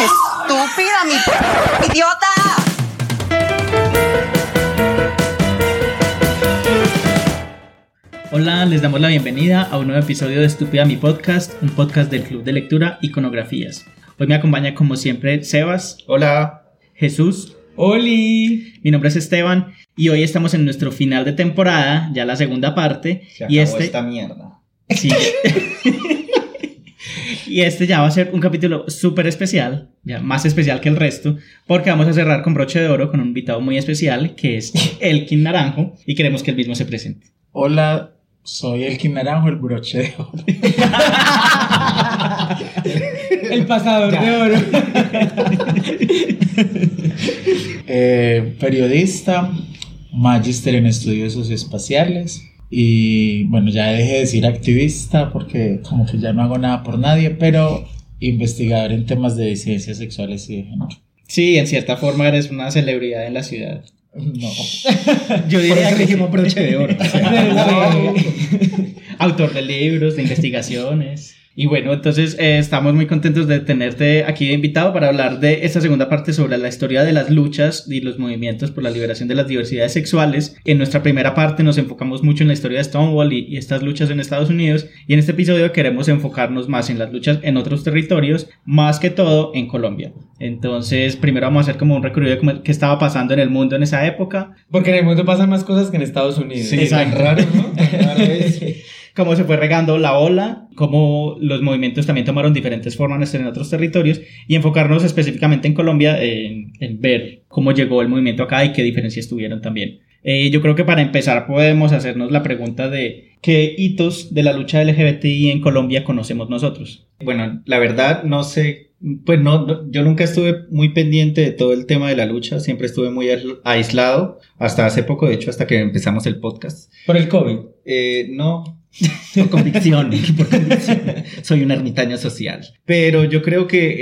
Estúpida, mi idiota. Hola, les damos la bienvenida a un nuevo episodio de Estúpida Mi Podcast, un podcast del Club de Lectura Iconografías. Hoy me acompaña como siempre Sebas. Hola. Jesús. Oli. Mi nombre es Esteban y hoy estamos en nuestro final de temporada, ya la segunda parte. Se y este esta mierda. Sí. y este ya va a ser un capítulo súper especial, ya más especial que el resto, porque vamos a cerrar con broche de oro con un invitado muy especial que es Elkin Naranjo y queremos que él mismo se presente. Hola, soy Elkin Naranjo, el broche de oro. El pasador de oro. Eh, periodista, magister en estudios socioespaciales y bueno, ya dejé de decir activista porque como que ya no hago nada por nadie, pero investigador en temas de disidencias sexuales y de género. Sí, en cierta forma eres una celebridad en la ciudad. No. Yo diría que dijimos broche de oro. autor de libros, de investigaciones. Y bueno, entonces eh, estamos muy contentos de tenerte aquí de invitado para hablar de esta segunda parte sobre la historia de las luchas y los movimientos por la liberación de las diversidades sexuales. En nuestra primera parte nos enfocamos mucho en la historia de Stonewall y, y estas luchas en Estados Unidos y en este episodio queremos enfocarnos más en las luchas en otros territorios, más que todo en Colombia. Entonces, primero vamos a hacer como un recorrido de qué estaba pasando en el mundo en esa época, Porque en el mundo pasan más cosas que en Estados Unidos. Sí, tan raro, ¿no? Tan raro es. Cómo se fue regando la ola, cómo los movimientos también tomaron diferentes formas en otros territorios y enfocarnos específicamente en Colombia en, en ver cómo llegó el movimiento acá y qué diferencias tuvieron también. Eh, yo creo que para empezar podemos hacernos la pregunta de qué hitos de la lucha LGBTI en Colombia conocemos nosotros. Bueno, la verdad no sé, pues no, no- yo nunca estuve muy pendiente de todo el tema de la lucha, siempre estuve muy aisl- aislado, hasta hace poco, de hecho, hasta que empezamos el podcast. Por el COVID. Eh, no, por convicción, por convicción. Soy un ermitaño social. Pero yo creo que,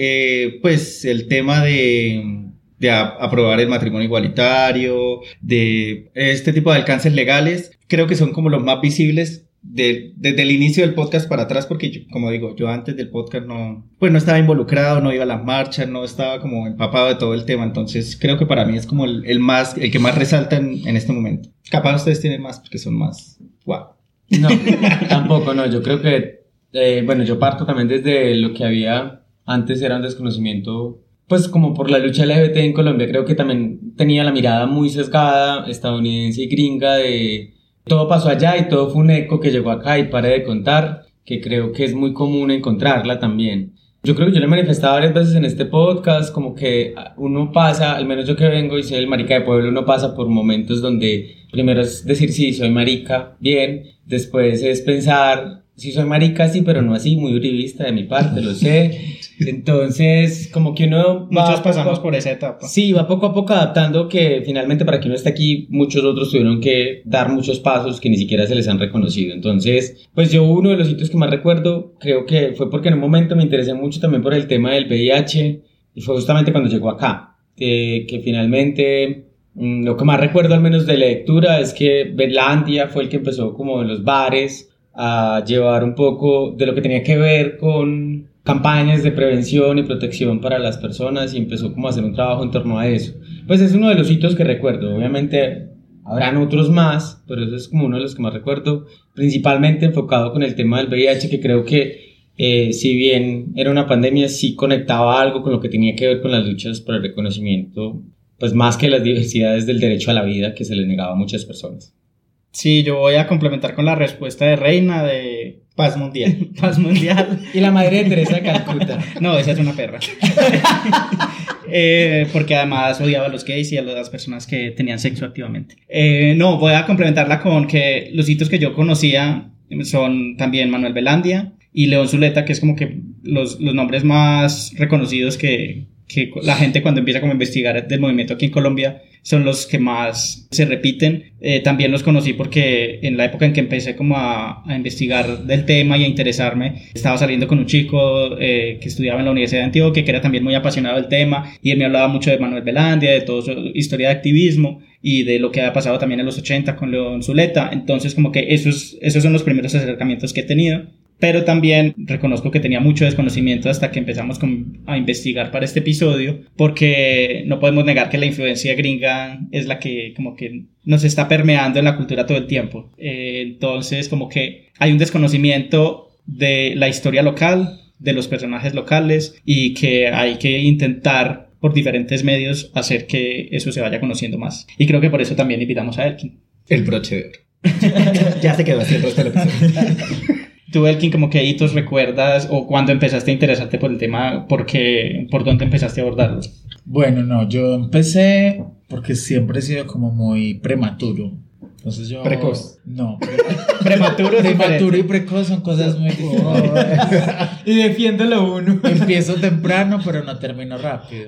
eh, pues, el tema de, de aprobar el matrimonio igualitario, de este tipo de alcances legales, creo que son como los más visibles de- desde el inicio del podcast para atrás, porque yo, como digo, yo antes del podcast no, pues no estaba involucrado, no iba a las marchas, no estaba como empapado de todo el tema, entonces creo que para mí es como el, el más, el que más resalta en, en este momento. Capaz ustedes tienen más porque son más, wow. No, tampoco, no. Yo creo que, eh, bueno, yo parto también desde lo que había antes era un desconocimiento, pues como por la lucha LGBT en Colombia. Creo que también tenía la mirada muy sesgada, estadounidense y gringa de todo pasó allá y todo fue un eco que llegó acá y pare de contar, que creo que es muy común encontrarla también. Yo creo que yo le he manifestado varias veces en este podcast como que uno pasa, al menos yo que vengo y soy el marica de pueblo, uno pasa por momentos donde primero es decir sí, soy marica, bien, después es pensar sí soy marica, sí, pero no así, muy uribista de mi parte, lo sé. Entonces, como que uno Muchos pasamos a- por esa etapa. Sí, va poco a poco adaptando que finalmente para que uno esté aquí, muchos otros tuvieron que dar muchos pasos que ni siquiera se les han reconocido. Entonces, pues yo uno de los sitios que más recuerdo, creo que fue porque en un momento me interesé mucho también por el tema del VIH y fue justamente cuando llegó acá, que, que finalmente mm, lo que más recuerdo al menos de lectura es que Berlandia fue el que empezó como en los bares a llevar un poco de lo que tenía que ver con campañas de prevención y protección para las personas y empezó como a hacer un trabajo en torno a eso. Pues es uno de los hitos que recuerdo. Obviamente habrán otros más, pero ese es como uno de los que más recuerdo, principalmente enfocado con el tema del VIH, que creo que eh, si bien era una pandemia, sí conectaba algo con lo que tenía que ver con las luchas por el reconocimiento, pues más que las diversidades del derecho a la vida que se le negaba a muchas personas. Sí, yo voy a complementar con la respuesta de Reina de Paz mundial. Paz Mundial. Y la madre de Teresa de Calcuta. No, esa es una perra. Eh, porque además odiaba a los gays y a las personas que tenían sexo activamente. Eh, no, voy a complementarla con que los hitos que yo conocía son también Manuel Velandia y León Zuleta, que es como que los, los nombres más reconocidos que, que la gente cuando empieza como a investigar del movimiento aquí en Colombia son los que más se repiten. Eh, también los conocí porque en la época en que empecé como a, investigar del tema y a interesarme, estaba saliendo con un chico eh, que estudiaba en la Universidad de Antioquia, que era también muy apasionado del tema, y él me hablaba mucho de Manuel Velandia, de toda su historia de activismo y de lo que había pasado también en los 80 con León Zuleta. Entonces como que esos, esos son los primeros acercamientos que he tenido. Pero también reconozco que tenía mucho desconocimiento hasta que empezamos con- a investigar para este episodio, porque no podemos negar que la influencia gringa es la que como que nos está permeando en la cultura todo el tiempo. Eh, entonces, como que hay un desconocimiento de la historia local, de los personajes locales y que hay que intentar por diferentes medios hacer que eso se vaya conociendo más. Y creo que por eso también invitamos a Elkin. El broche de oro. ya se quedó así el resto del episodio. Tú, Elkin, como que hitos recuerdas o cuando empezaste a interesarte por el tema, por, qué, por dónde empezaste a abordarlo? Bueno, no, yo empecé porque siempre he sido como muy prematuro. Entonces yo... Precoz. No, pre- Prematuro, prematuro y precoz son cosas muy diferentes. Y defiéndolo uno. Empiezo temprano, pero no termino rápido.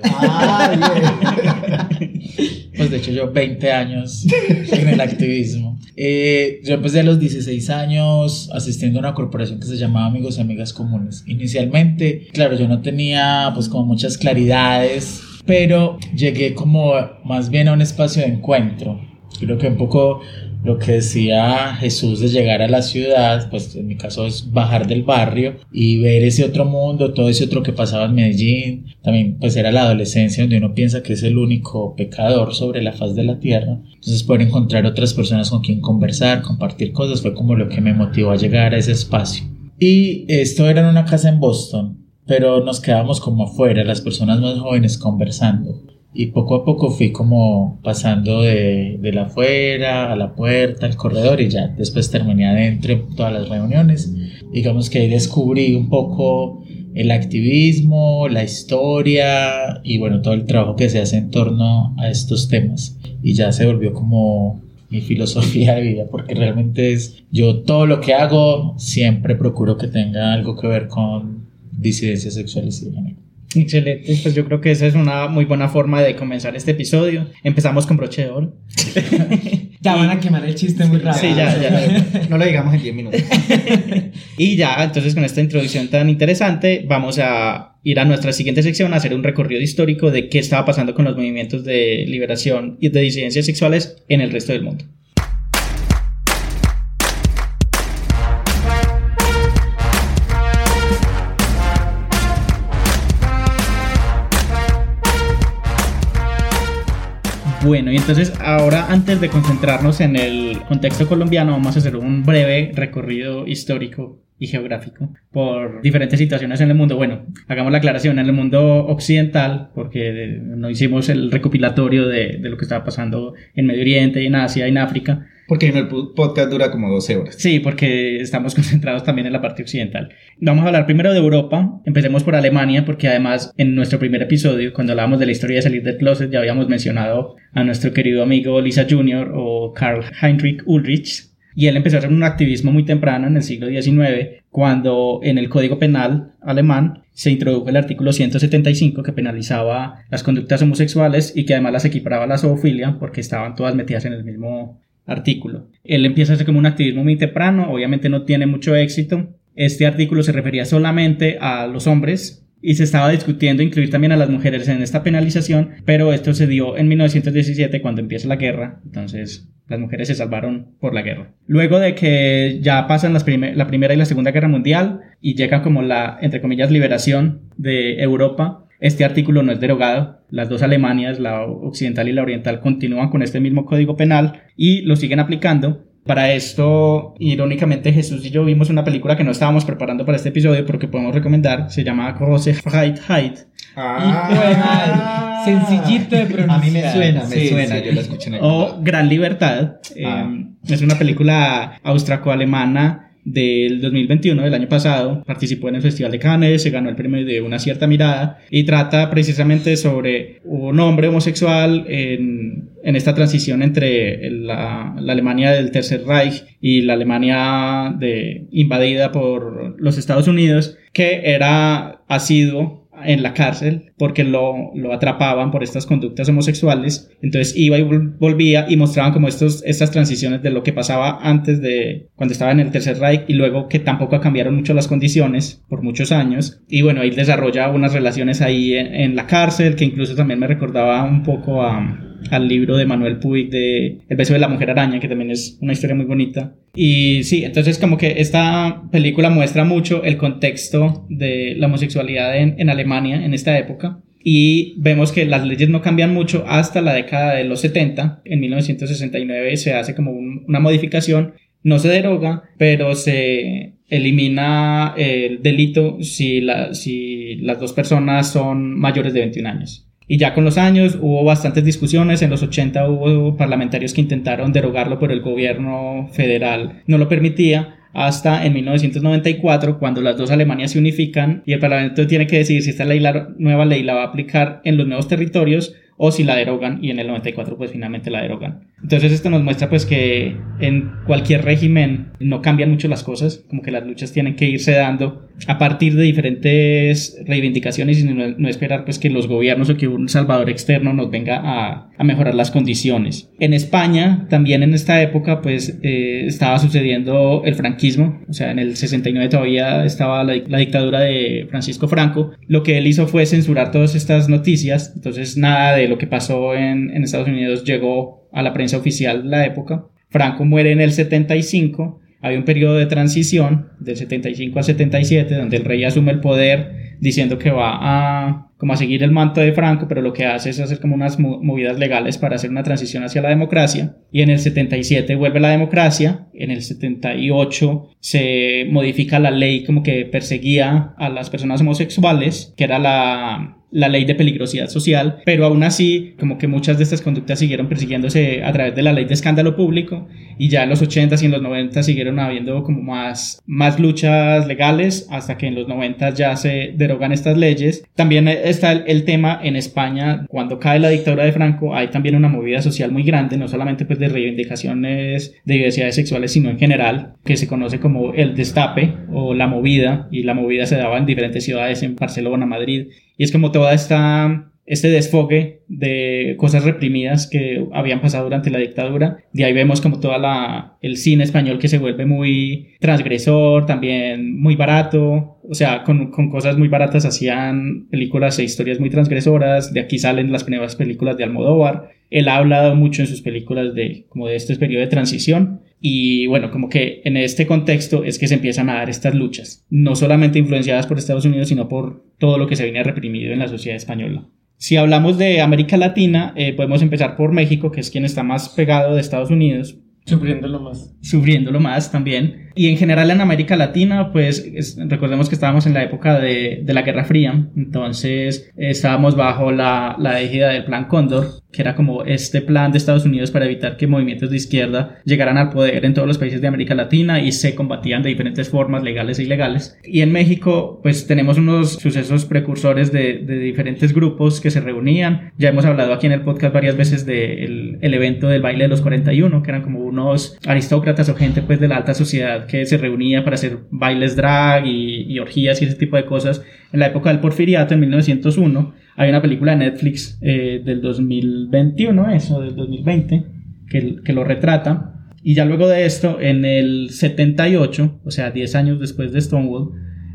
Pues de hecho yo 20 años en el activismo. Eh, yo empecé a los 16 años asistiendo a una corporación que se llamaba Amigos y Amigas Comunes. Inicialmente, claro, yo no tenía pues como muchas claridades, pero llegué como más bien a un espacio de encuentro. Creo que un poco lo que decía Jesús de llegar a la ciudad, pues en mi caso es bajar del barrio y ver ese otro mundo, todo ese otro que pasaba en Medellín. También pues era la adolescencia donde uno piensa que es el único pecador sobre la faz de la tierra. Entonces poder encontrar otras personas con quien conversar, compartir cosas, fue como lo que me motivó a llegar a ese espacio. Y esto era en una casa en Boston, pero nos quedábamos como afuera, las personas más jóvenes conversando. Y poco a poco fui como pasando de, de la afuera a la puerta, al corredor y ya después terminé adentro en todas las reuniones. Digamos que ahí descubrí un poco el activismo, la historia y bueno, todo el trabajo que se hace en torno a estos temas. Y ya se volvió como mi filosofía de vida porque realmente es yo todo lo que hago siempre procuro que tenga algo que ver con disidencias sexuales y género. Excelente, pues yo creo que esa es una muy buena forma de comenzar este episodio. Empezamos con broche de oro. Ya van a quemar el chiste muy rápido. Sí, ya, ya. No lo digamos en 10 minutos. Y ya, entonces con esta introducción tan interesante, vamos a ir a nuestra siguiente sección a hacer un recorrido histórico de qué estaba pasando con los movimientos de liberación y de disidencias sexuales en el resto del mundo. Bueno, y entonces ahora antes de concentrarnos en el contexto colombiano, vamos a hacer un breve recorrido histórico y geográfico por diferentes situaciones en el mundo. Bueno, hagamos la aclaración, en el mundo occidental, porque no hicimos el recopilatorio de, lo que estaba pasando en Medio Oriente, en Asia, en África. Porque el podcast dura como 12 horas. Sí, porque estamos concentrados también en la parte occidental. Vamos a hablar primero de Europa. Empecemos por Alemania, porque además en nuestro primer episodio, cuando hablábamos de la historia de salir del closet, ya habíamos mencionado a nuestro querido amigo Lisa Jr. o Karl Heinrich Ulrich. Y él empezó a hacer un activismo muy temprano en el siglo XIX, cuando en el Código Penal alemán se introdujo el artículo 175 que penalizaba las conductas homosexuales y que además las equiparaba a la zoofilia porque estaban todas metidas en el mismo artículo. Él empieza a hacer como un activismo muy temprano, obviamente no tiene mucho éxito. Este artículo se refería solamente a los hombres y se estaba discutiendo incluir también a las mujeres en esta penalización, pero esto se dio en 1917 cuando empieza la guerra, entonces las mujeres se salvaron por la guerra. Luego de que ya pasan las prime- la Primera y la Segunda Guerra Mundial y llega como la, entre comillas, liberación de Europa, este artículo no es derogado. Las dos Alemanias, la occidental y la oriental, continúan con este mismo código penal y lo siguen aplicando. Para esto, irónicamente, Jesús y yo vimos una película que no estábamos preparando para este episodio, pero que podemos recomendar. Se llama Große Freiheit. Hijo de madre. Sencillito de pronunciar. A mí me suena, me Sí, suena. sí. Yo la escuché en algún o lado. Gran Libertad. Ah. Eh, es una película austraco-alemana del 2021, del año pasado. Participó en el Festival de Cannes, se ganó el premio de Una cierta mirada y trata precisamente sobre un hombre homosexual en, en esta transición entre la, la Alemania del Tercer Reich y la Alemania invadida por los Estados Unidos, que era asiduo en la cárcel porque lo, lo atrapaban por estas conductas homosexuales. Entonces iba y vol- volvía y mostraban como estos, estas transiciones de lo que pasaba antes de cuando estaba en el Tercer Reich y luego que tampoco cambiaron mucho las condiciones por muchos años. Y bueno, él desarrolla unas relaciones ahí en, en la cárcel que incluso también me recordaba un poco a al libro de Manuel Puig de El beso de la mujer araña, que también es una historia muy bonita. Y sí, entonces como que esta película muestra mucho el contexto de la homosexualidad en, Alemania en esta época. Y vemos que las leyes no cambian mucho hasta la década de los 70. En 1969 se hace como un- una modificación. No se deroga, pero se elimina el delito si, la- si las dos personas son mayores de 21 años. Y ya con los años hubo bastantes discusiones. En los 80 hubo parlamentarios que intentaron derogarlo, pero el gobierno federal no lo permitía. Hasta en 1994, cuando las dos Alemanias se unifican y el Parlamento tiene que decidir si esta la nueva ley la va a aplicar en los nuevos territorios o si la derogan y en el 94 pues finalmente la derogan. Entonces esto nos muestra pues que en cualquier régimen no cambian mucho las cosas, como que las luchas tienen que irse dando a partir de diferentes reivindicaciones y no, no esperar pues que los gobiernos o que un salvador externo nos venga a, a mejorar las condiciones. En España también en esta época pues eh, estaba sucediendo el franquismo, o sea en el 69 todavía estaba la, la dictadura de Francisco Franco. Lo que él hizo fue censurar todas estas noticias, entonces nada de lo que pasó en, en Estados Unidos llegó a la prensa oficial de la época. Franco muere en el 75, hay un periodo de transición del 75 al 77 donde el rey asume el poder diciendo que va a como a seguir el manto de Franco, pero lo que hace es hacer como unas mo- movidas legales para hacer una transición hacia la democracia. Y en el 77 vuelve la democracia, en el 78 se modifica la ley como que perseguía a las personas homosexuales, que era la la ley de peligrosidad social, pero aún así, como que muchas de estas conductas siguieron persiguiéndose a través de la ley de escándalo público y ya en los 80s y en los 90 siguieron habiendo como más, más luchas legales hasta que en los 90 ya se derogan estas leyes. También está el, el, tema en España, cuando cae la dictadura de Franco, hay también una movida social muy grande, no solamente pues de reivindicaciones de diversidades sexuales, sino en general, que se conoce como el destape o la movida, y la movida se daba en diferentes ciudades, en Barcelona, Madrid, y es como toda esta este desfogue de cosas reprimidas que habían pasado durante la dictadura. De ahí vemos como toda la el cine español que se vuelve muy transgresor, también muy barato, o sea, con, con cosas muy baratas hacían películas e historias muy transgresoras. De aquí salen las primeras películas de Almodóvar. Él ha hablado mucho en sus películas de como de este periodo de transición. Y bueno, como que en este contexto es que se empiezan a dar estas luchas, no solamente influenciadas por Estados Unidos, sino por todo lo que se viene reprimido en la sociedad española. Si hablamos de América Latina, eh, podemos empezar por México, que es quien está más pegado de Estados Unidos. Sufriéndolo más. Sufriéndolo más también. Y en general en América Latina, pues es, recordemos que estábamos en la época de, de la Guerra Fría, entonces estábamos bajo la, la égida del Plan Cóndor, que era como este plan de Estados Unidos para evitar que movimientos de izquierda llegaran al poder en todos los países de América Latina y se combatían de diferentes formas, legales e ilegales. Y en México, pues tenemos unos sucesos precursores de, de diferentes grupos que se reunían. Ya hemos hablado aquí en el podcast varias veces del el evento del baile de los 41, que eran como unos aristócratas o gente pues de la alta sociedad que se reunía para hacer bailes drag y, y orgías y ese tipo de cosas. En la época del porfiriato, en 1901, hay una película de Netflix eh, del 2021, eso, del 2020, que, que lo retrata. Y ya luego de esto, en el 78, o sea, 10 años después de Stonewall,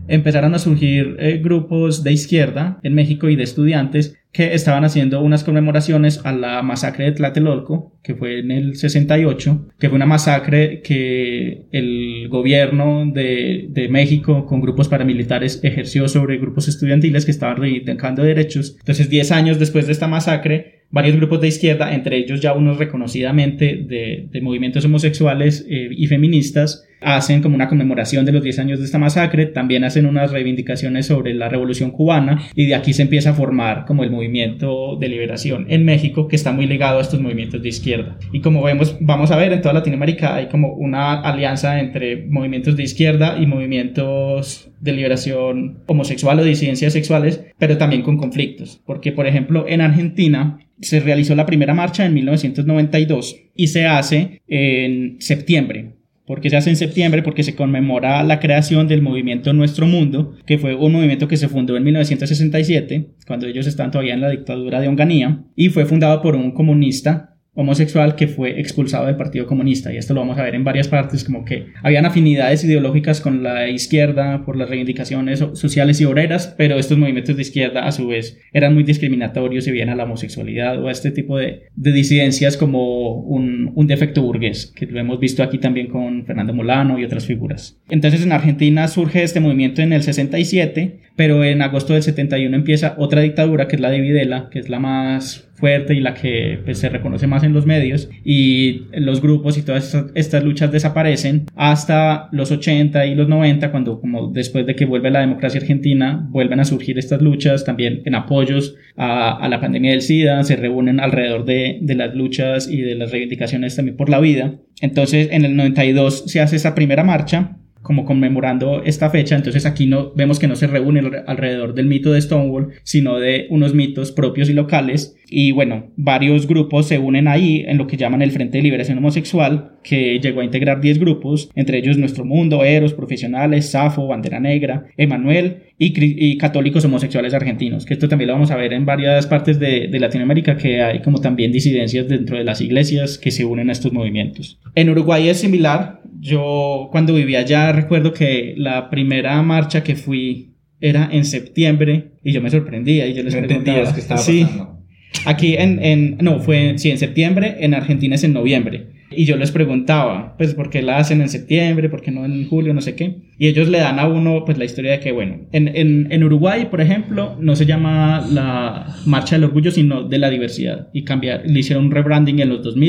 empezaron a surgir eh, grupos de izquierda en México y de estudiantes que estaban haciendo unas conmemoraciones a la masacre de Tlatelolco, que fue en el 68, que fue una masacre que el gobierno de, de México con grupos paramilitares ejerció sobre grupos estudiantiles que estaban reivindicando derechos. Entonces, 10 años después de esta masacre, varios grupos de izquierda, entre ellos ya unos reconocidamente de, de movimientos homosexuales eh, y feministas, hacen como una conmemoración de los 10 años de esta masacre, también hacen unas reivindicaciones sobre la revolución cubana y de aquí se empieza a formar como el movimiento de liberación en México que está muy ligado a estos movimientos de izquierda. Y como vemos, vamos a ver en toda Latinoamérica hay como una alianza entre movimientos de izquierda y movimientos de liberación homosexual o disidencias sexuales, pero también con conflictos, porque por ejemplo en Argentina se realizó la primera marcha en 1992 y se hace en septiembre. ¿Por qué se hace en septiembre? Porque se conmemora la creación del movimiento Nuestro Mundo, que fue un movimiento que se fundó en 1967, cuando ellos estaban todavía en la dictadura de Onganía, y fue fundado por un comunista homosexual que fue expulsado del Partido Comunista. Y esto lo vamos a ver en varias partes como que habían afinidades ideológicas con la izquierda por las reivindicaciones sociales y obreras pero estos movimientos de izquierda a su vez eran muy discriminatorios y veían a la homosexualidad o a este tipo de, de disidencias como un, un, defecto burgués que lo hemos visto aquí también con Fernando Molano y otras figuras. Entonces en Argentina surge este movimiento en el 67 pero en agosto del 71 empieza otra dictadura que es la de Videla que es la más fuerte y la que pues, se reconoce más en los medios y los grupos y todas estas, luchas desaparecen hasta los 80 y los 90 cuando como después de que vuelve la democracia argentina vuelven a surgir estas luchas también en apoyos a, la pandemia del SIDA se reúnen alrededor de, de las luchas y de las reivindicaciones también por la vida. Entonces en el 92 se hace esa primera marcha como conmemorando esta fecha, entonces aquí no vemos que no se reúne alrededor del mito de Stonewall, sino de unos mitos propios y locales. Y bueno, varios grupos se unen ahí en lo que llaman el Frente de Liberación Homosexual, que llegó a integrar 10 grupos, entre ellos Nuestro Mundo, Eros, Profesionales, Safo, Bandera Negra, Emanuel y, católicos homosexuales argentinos, que esto también lo vamos a ver en varias partes de Latinoamérica, que hay como también disidencias dentro de las iglesias que se unen a estos movimientos. En Uruguay es similar, yo cuando vivía allá recuerdo que la primera marcha que fui era en septiembre y yo me sorprendía y yo les no preguntaba que estaba sí, pasando. aquí en, en no fue sí en septiembre en Argentina es en noviembre y yo les preguntaba pues por qué la hacen en septiembre por qué no en julio no sé qué. Y ellos le dan a uno pues la historia de que bueno en, en, en Uruguay por ejemplo no se llama la marcha del orgullo sino de la diversidad. Y cambiar le hicieron un rebranding en los 2000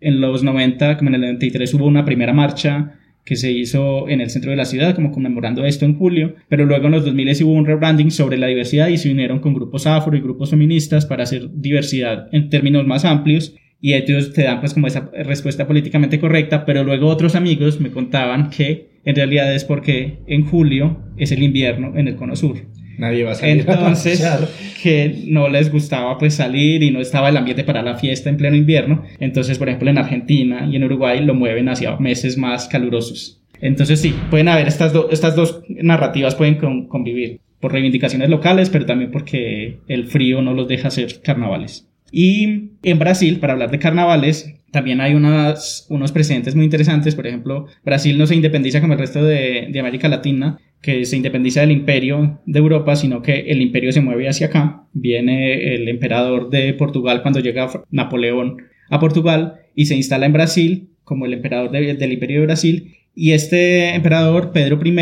en los 90 como en el 93 hubo una primera marcha que se hizo en el centro de la ciudad, como conmemorando esto en julio, pero luego en los 2000 hubo un rebranding sobre la diversidad y se unieron con grupos afro y grupos feministas para hacer diversidad en términos más amplios y ellos te dan pues como esa respuesta políticamente correcta, pero luego otros amigos me contaban que en realidad es porque en julio es el invierno en el cono sur. Nadie va a salir Entonces, a que no les gustaba pues salir y no estaba el ambiente para la fiesta en pleno invierno. Entonces, por ejemplo, en Argentina y en Uruguay lo mueven hacia meses más calurosos. Entonces, sí, pueden haber estas, do- estas dos narrativas pueden con- convivir por reivindicaciones locales, pero también porque el frío no los deja hacer carnavales. Y en Brasil, para hablar de carnavales, también hay unos precedentes muy interesantes. Por ejemplo, Brasil no se independiza como el resto de, América Latina, que se independiza del imperio de Europa, sino que el imperio se mueve hacia acá. Viene el emperador de Portugal cuando llega Napoleón a Portugal y se instala en Brasil como el emperador de- del imperio de Brasil. Y este emperador, Pedro I,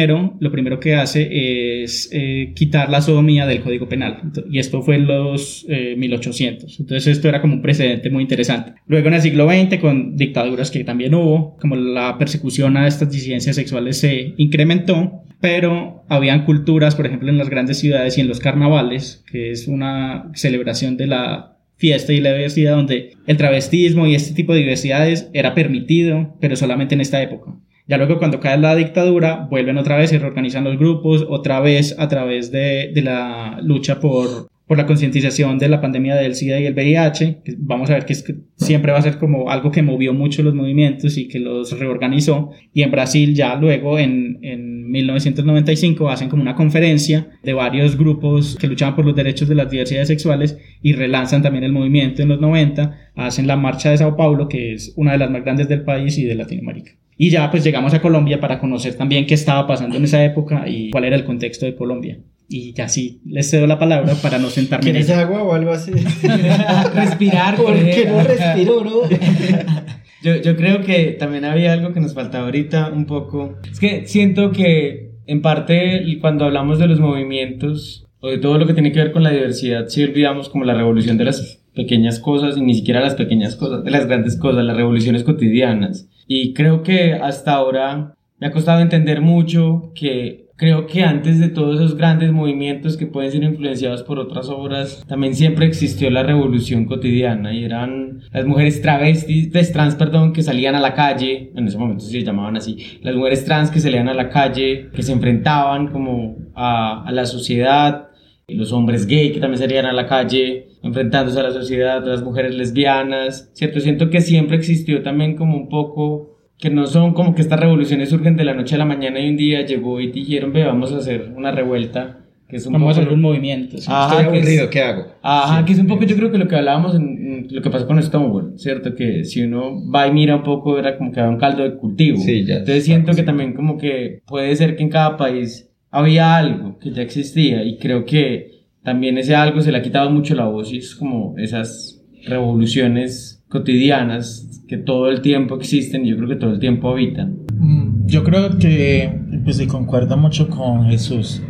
lo primero que hace es eh, quitar la sodomía del Código Penal. Y esto fue en los eh, 1800. Entonces esto era como un precedente muy interesante. Luego en el siglo XX, con dictaduras que también hubo, como la persecución a estas disidencias sexuales se incrementó, pero habían culturas, por ejemplo, en las grandes ciudades y en los carnavales, que es una celebración de la fiesta y la diversidad donde el travestismo y este tipo de diversidades era permitido, pero solamente en esta época. Ya luego cuando cae la dictadura, vuelven otra vez, se reorganizan los grupos, otra vez a través de, de la lucha por, por la concientización de la pandemia del SIDA y el VIH. Vamos a ver que, es siempre va a ser como algo que movió mucho los movimientos y que los reorganizó. Y en Brasil ya luego en, en 1995 hacen como una conferencia de varios grupos que luchaban por los derechos de las diversidades sexuales y relanzan también el movimiento en los 90, hacen la marcha de Sao Paulo, que es una de las más grandes del país y de Latinoamérica. Y ya pues llegamos a Colombia para conocer también qué estaba pasando en esa época y cuál era el contexto de Colombia. Y ya sí, les cedo la palabra para no sentarme en ¿Quieres ella. agua o algo así? Respirar, ¿Por Jorge. qué no respiro, bro? Yo, yo creo que también había algo que nos faltaba ahorita un poco. Es que siento que en parte cuando hablamos de los movimientos o de todo lo que tiene que ver con la diversidad, sí olvidamos como la revolución de las pequeñas cosas y ni siquiera las pequeñas cosas, de las grandes cosas, las revoluciones cotidianas. Y creo que hasta ahora me ha costado entender mucho que creo que antes de todos esos grandes movimientos que pueden ser influenciados por otras obras, también siempre existió la revolución cotidiana y eran las mujeres travestis, des- trans, perdón, que salían a la calle, en ese momento se llamaban así, las mujeres trans que salían a la calle, que se enfrentaban como a, a la sociedad, los hombres gay que también salían a la calle enfrentándose a la sociedad, las mujeres lesbianas, ¿cierto? Siento que siempre existió también como un poco que no son como que estas revoluciones surgen de la noche a la mañana y un día llegó y dijeron, ve, vamos a hacer una revuelta que es un Vamos a poco hacer un movimiento. sí. Ajá, Estoy que es- aburrido, ¿qué hago? Ajá, Sí. que es un poco yo creo que lo que hablábamos en, en lo que pasó con Stonewall, ¿cierto? Que si uno va y mira un poco era como que había un caldo de cultivo. Sí, ya. Entonces siento que también como que puede ser que en cada país había algo que ya existía y creo que también ese algo se le ha quitado mucho la voz y es como esas revoluciones cotidianas que todo el tiempo existen y yo creo que todo el tiempo habitan. Mm, Yo creo que, pues sí, concuerdo mucho con Jesús,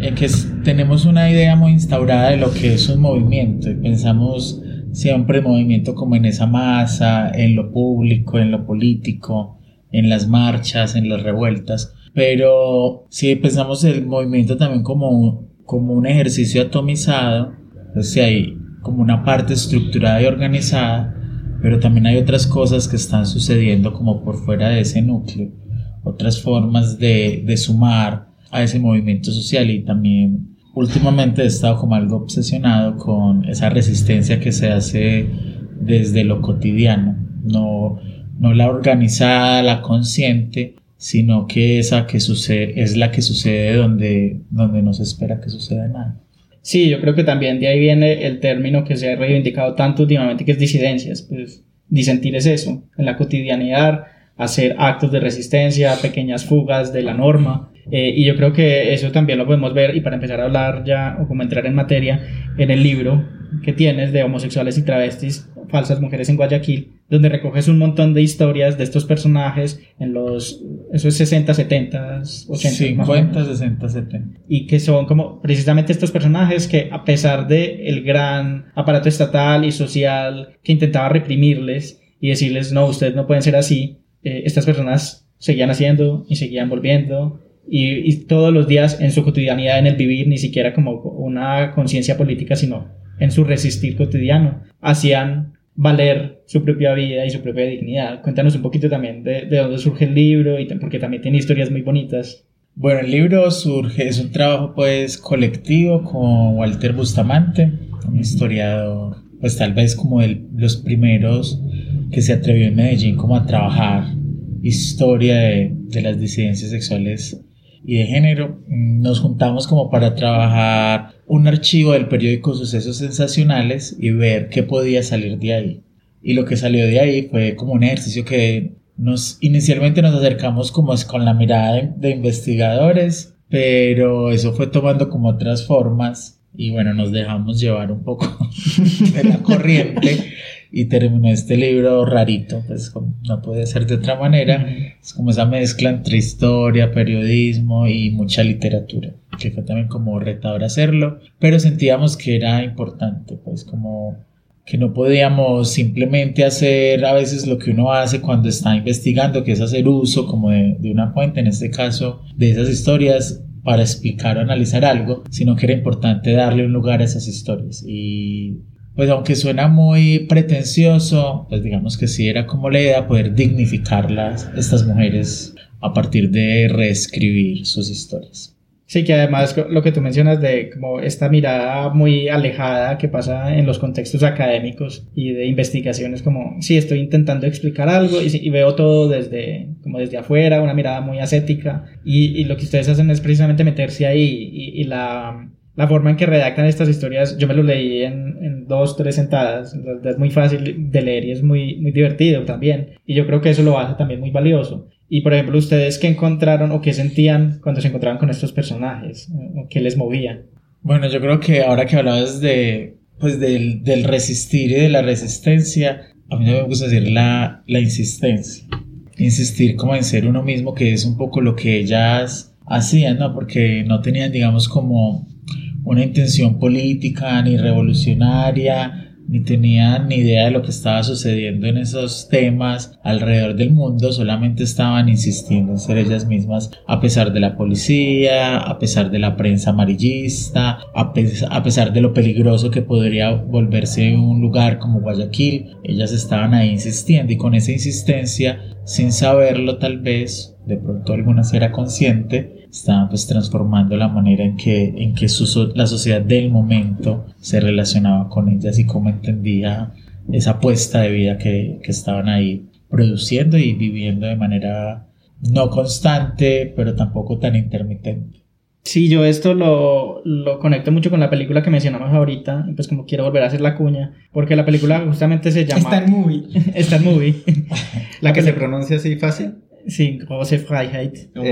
en que es- tenemos una idea muy instaurada de lo que es un movimiento y pensamos siempre el movimiento como en esa masa, en lo público, en lo político, en las marchas, en las revueltas, pero si pensamos el movimiento también como, como un ejercicio atomizado, sea, hay como una parte estructurada y organizada, pero también hay otras cosas que están sucediendo como por fuera de ese núcleo, otras formas de, de sumar a ese movimiento social. Y también últimamente he estado como algo obsesionado con esa resistencia que se hace desde lo cotidiano, no, no la organizada, la consciente, sino que esa que sucede, es la que sucede donde, donde no se espera que suceda nada. Sí, yo creo que también de ahí viene el término que se ha reivindicado tanto últimamente, que es disidencias. Pues disentir es eso, en la cotidianidad, hacer actos de resistencia, pequeñas fugas de la norma. Eh, y yo creo que eso también lo podemos ver, y para empezar a hablar ya, o como entrar en materia, en el libro que tienes de homosexuales y travestis, falsas mujeres en Guayaquil, donde recoges un montón de historias de estos personajes en los, eso es 60, 70, 80. más o menos 50, 60, 70. y que son como precisamente estos personajes que a pesar de el gran aparato estatal y social que intentaba reprimirles y decirles no, ustedes no pueden ser así, eh, estas personas seguían haciendo y seguían volviendo y, y todos los días en su cotidianidad, en el vivir, ni siquiera como una conciencia política, sino en su resistir cotidiano, hacían valer su propia vida y su propia dignidad. Cuéntanos un poquito también de, de dónde surge el libro, y porque también tiene historias muy bonitas. Bueno, el libro surge, es un trabajo pues colectivo con Walter Bustamante, un historiador, pues tal vez como de los primeros que se atrevió en Medellín como a trabajar historia de, de las disidencias sexuales y de género. Nos juntamos como para trabajar un archivo del periódico Sucesos Sensacionales y ver qué podía salir de ahí. Y lo que salió de ahí fue como un ejercicio que nos inicialmente nos acercamos como es con la mirada de, de investigadores, pero eso fue tomando como otras formas y bueno, nos dejamos llevar un poco de la corriente y terminó este libro rarito, pues como no puede ser de otra manera, es como esa mezcla entre historia, periodismo y mucha literatura, que fue también como retador hacerlo, pero sentíamos que era importante, pues como que no podíamos simplemente hacer a veces lo que uno hace cuando está investigando, que es hacer uso como de, de una fuente, en este caso, de esas historias para explicar o analizar algo, sino que era importante darle un lugar a esas historias. Y pues aunque suena muy pretencioso, pues digamos que sí era como la idea poder dignificarlas, estas mujeres, a partir de reescribir sus historias. Sí, que además lo que tú mencionas de como esta mirada muy alejada que pasa en los contextos académicos y de investigaciones, como sí, estoy intentando explicar algo y, y veo todo desde, como desde afuera, una mirada muy ascética. Y, y lo que ustedes hacen es precisamente meterse ahí y, y la, la forma en que redactan estas historias, yo me lo leí en, en dos, tres sentadas, es muy fácil de leer y es muy, muy divertido también. Y yo creo que eso lo hace también muy valioso. Y por ejemplo, ¿ustedes qué encontraron o qué sentían cuando se encontraban con estos personajes? ¿O ¿Qué les movía? Bueno, yo creo que ahora que hablabas de, pues del, del resistir y de la resistencia, a mí no me gusta decir la, la insistencia. Insistir como en ser uno mismo, que es un poco lo que ellas hacían, ¿no? Porque no tenían, digamos, como una intención política ni revolucionaria, ni tenían ni idea de lo que estaba sucediendo en esos temas alrededor del mundo, solamente estaban insistiendo en ser ellas mismas a pesar de la policía, a pesar de la prensa amarillista, a, a pesar de lo peligroso que podría volverse un lugar como Guayaquil, ellas estaban ahí insistiendo y con esa insistencia, sin saberlo tal vez, de pronto alguna era consciente, estaban pues transformando la manera en que, en que su, la sociedad del momento se relacionaba con ellas y cómo entendía esa apuesta de vida que, que estaban ahí produciendo y viviendo de manera no constante, pero tampoco tan intermitente. Sí, yo esto lo, lo conecto mucho con la película que mencionamos ahorita, y pues como quiero volver a hacer la cuña, porque la película justamente se llama... Está en movie. Está en movie. La que se pronuncia así fácil. Sí, Große Freiheit. Lo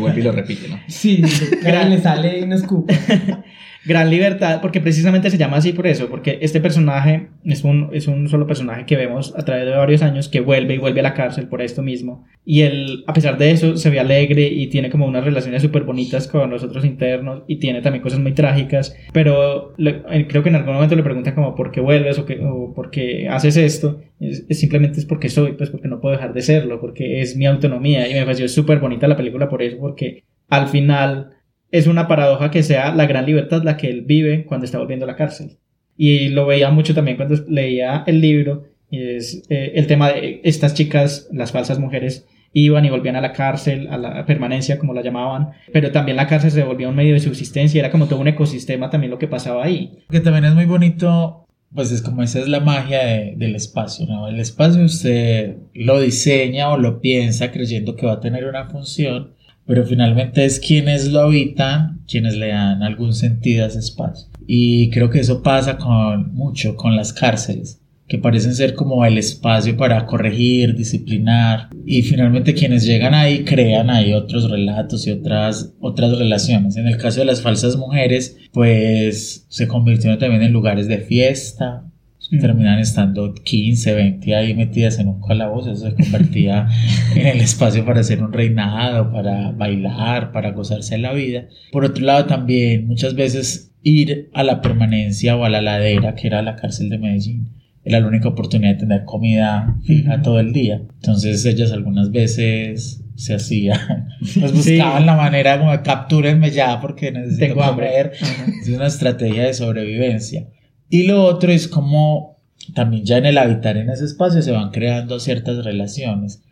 vuelve y lo repite, ¿no? Sí, Gran- le sale una scoop. Gran libertad, porque precisamente se llama así por eso, porque este personaje es un, es un solo personaje que vemos a través de varios años que vuelve y vuelve a la cárcel por esto mismo. Y él, a pesar de eso, se ve alegre y tiene como unas relaciones súper bonitas con los otros internos y tiene también cosas muy trágicas, pero eh, creo que en algún momento le preguntan como por qué vuelves o, qué- o por qué haces esto. Es, es simplemente es porque soy, pues porque no puedo dejar de serlo, porque es mi autonomía y me pareció súper bonita la película por eso, porque al final es una paradoja que sea la gran libertad la que él vive cuando está volviendo a la cárcel. Y lo veía mucho también cuando leía el libro, y es eh, el tema de estas chicas, las falsas mujeres, iban y volvían a la cárcel, a la permanencia, como la llamaban, pero también la cárcel se volvía un medio de subsistencia, era como todo un ecosistema también lo que pasaba ahí. Que también es muy bonito, pues es como esa es la magia de- del espacio. El espacio usted lo diseña o lo piensa creyendo que va a tener una función, pero finalmente es quienes lo habitan, quienes le dan algún sentido a ese espacio. Y creo que eso pasa con mucho con las cárceles, que parecen ser como el espacio para corregir, disciplinar, y finalmente quienes llegan ahí crean ahí otros relatos y otras, otras relaciones. En el caso de las falsas mujeres, pues se convirtieron también en lugares de fiesta, terminan estando 15, 20 ahí metidas en un calabozo, eso se convertía en el espacio para hacer un reinado, para bailar, para gozarse la vida. Por otro lado también muchas veces ir a la permanencia o a la ladera, que era la cárcel de Medellín, era la única oportunidad de tener comida fija todo el día. Entonces ellas algunas veces se hacían, pues Sí. buscaban la manera como captúrenme ya porque necesito Tengo comer. Es una estrategia de sobrevivencia. Y lo otro es como también ya en el habitar en ese espacio se van creando ciertas relaciones.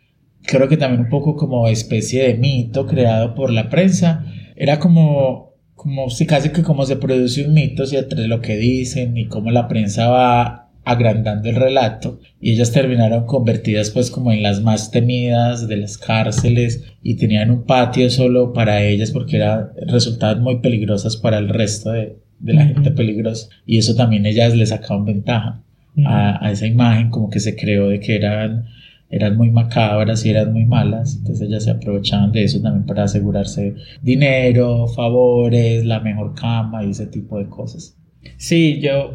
Creo que también un poco como especie de mito creado por la prensa. Era como, como si casi que como se produce un mito si entre lo que dicen y cómo la prensa va agrandando el relato y ellas terminaron convertidas pues como en las más temidas de las cárceles y tenían un patio solo para ellas porque era, resultaban muy peligrosas para el resto de, de la Ujú. gente peligrosa. Y eso también ellas le sacaban ventaja a, a esa imagen como que se creó de que eran eran muy macabras y eran muy malas. Entonces ellas se aprovechaban de eso también para asegurarse dinero favores la mejor cama y ese tipo de cosas. Sí, yo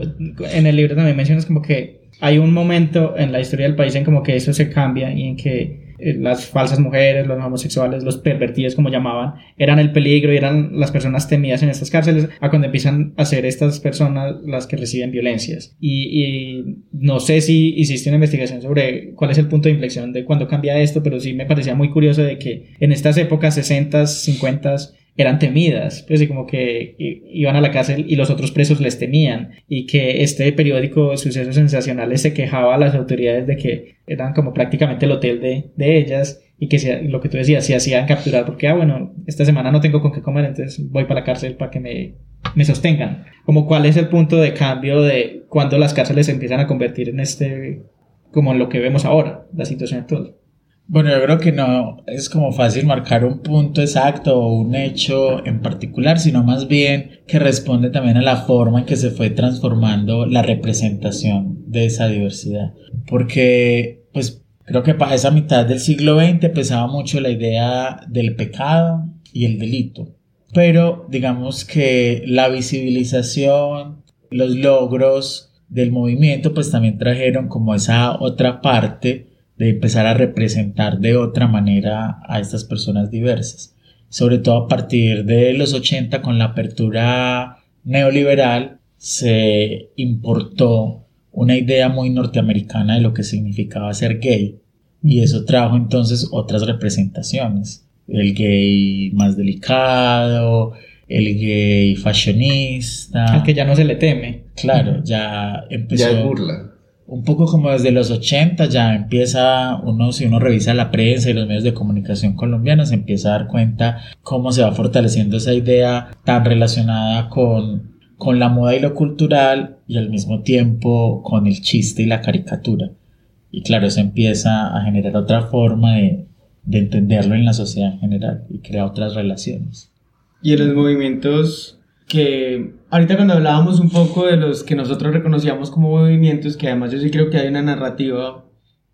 en el libro también mencionas como que hay un momento en la historia del país en como que eso se cambia y en que las falsas mujeres, los homosexuales, los pervertidos como llamaban, eran el peligro y eran las personas temidas en estas cárceles a cuando empiezan a ser estas personas las que reciben violencias. Y, y no sé si hiciste una investigación sobre cuál es el punto de inflexión de cuando cambia esto, pero sí me parecía muy curioso de que en estas épocas 60, 50 eran temidas, pues y como que iban a la cárcel y los otros presos les temían y que este periódico Sucesos Sensacionales se quejaba a las autoridades de que eran como prácticamente el hotel de, de ellas y que lo que tú decías, se hacían capturar porque, ah, bueno, esta semana no tengo con qué comer, entonces voy para la cárcel para que me, me sostengan. Como cuál es el punto de cambio de cuando las cárceles se empiezan a convertir en este, como en lo que vemos ahora, la situación actual. Bueno, yo creo que no es como fácil marcar un punto exacto o un hecho en particular, sino más bien que responde también a la forma en que se fue transformando la representación de esa diversidad. Porque, pues, creo que para esa mitad del siglo XX pesaba mucho la idea del pecado y el delito. Pero digamos que la visibilización, los logros del movimiento, pues también trajeron como esa otra parte de empezar a representar de otra manera a estas personas diversas. Sobre todo a partir de los 80 con la apertura neoliberal se importó una idea muy norteamericana de lo que significaba ser gay y eso trajo entonces otras representaciones. El gay más delicado, el gay fashionista. Al que ya no se le teme. Claro, ya empezó Ya es burla. Un poco como desde los 80 ya empieza uno, si uno revisa la prensa y los medios de comunicación colombianos, empieza a dar cuenta cómo se va fortaleciendo esa idea tan relacionada con, con la moda y lo cultural y al mismo tiempo con el chiste y la caricatura. Y claro, eso empieza a generar otra forma de, de entenderlo en la sociedad en general y crea otras relaciones. y en los movimientos que ahorita cuando hablábamos un poco de los que nosotros reconocíamos como movimientos, que además yo sí creo que hay una narrativa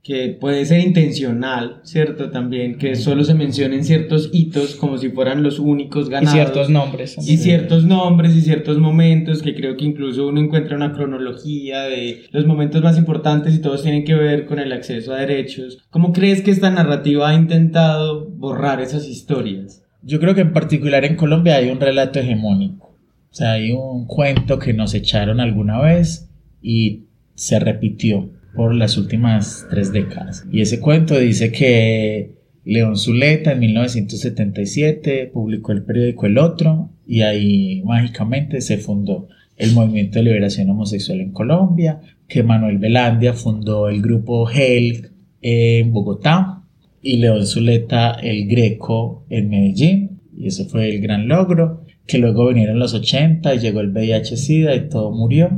que puede ser intencional, ¿cierto? También, que solo se mencionen ciertos hitos como si fueran los únicos Y ganados. ciertos nombres. Y ciertos nombres y ciertos momentos que creo que incluso uno encuentra una cronología de los momentos más importantes y todos tienen que ver con el acceso a derechos. ¿Cómo crees que esta narrativa ha intentado borrar esas historias? Yo creo que en particular en Colombia hay un relato hegemónico. O sea, hay un cuento que nos echaron alguna vez y se repitió por las últimas tres décadas. Y ese cuento dice que León Zuleta en 1977 publicó el periódico El Otro y ahí mágicamente se fundó el Movimiento de Liberación Homosexual en Colombia, que Manuel Velandia fundó el grupo HELC en Bogotá y León Zuleta el Greco en Medellín y eso fue el gran logro que luego vinieron los 80 y llegó el VIH-Sida y todo murió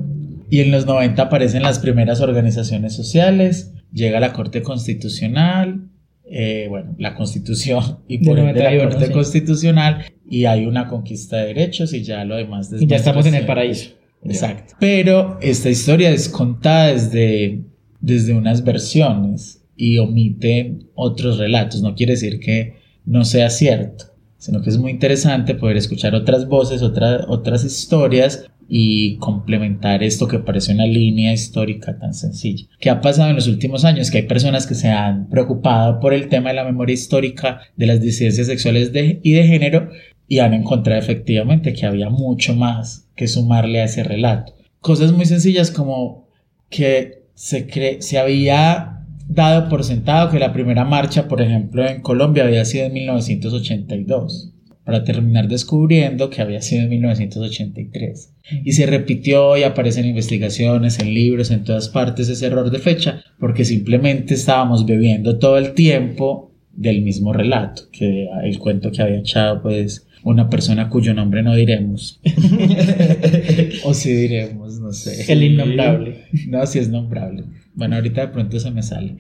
y en los 90 aparecen las primeras organizaciones sociales llega la Corte Constitucional eh, bueno, la Constitución y por ende la 91, Corte sí. Constitucional y hay una conquista de derechos y ya lo demás Y ya estamos en el paraíso. Exacto. Pero esta historia es contada desde, desde unas versiones y omiten otros relatos. No quiere decir que no sea cierto, sino que es muy interesante poder escuchar otras voces, otra- otras historias y complementar esto que parece una línea histórica tan sencilla. ¿Qué ha pasado en los últimos años? Que hay personas que se han preocupado por el tema de la memoria histórica de las disidencias sexuales de- y de género y han encontrado efectivamente que había mucho más que sumarle a ese relato. Cosas muy sencillas como que se, cree, se había dado por sentado que la primera marcha, por ejemplo, en Colombia había sido en 1982, para terminar descubriendo que había sido en 1983. Y se repitió y aparecen investigaciones, en libros, en todas partes ese error de fecha, porque simplemente estábamos bebiendo todo el tiempo del mismo relato, que el cuento que había echado pues una persona cuyo nombre no diremos. o si diremos, no sé. El innombrable. No, si es nombrable. Bueno, ahorita de pronto se me sale.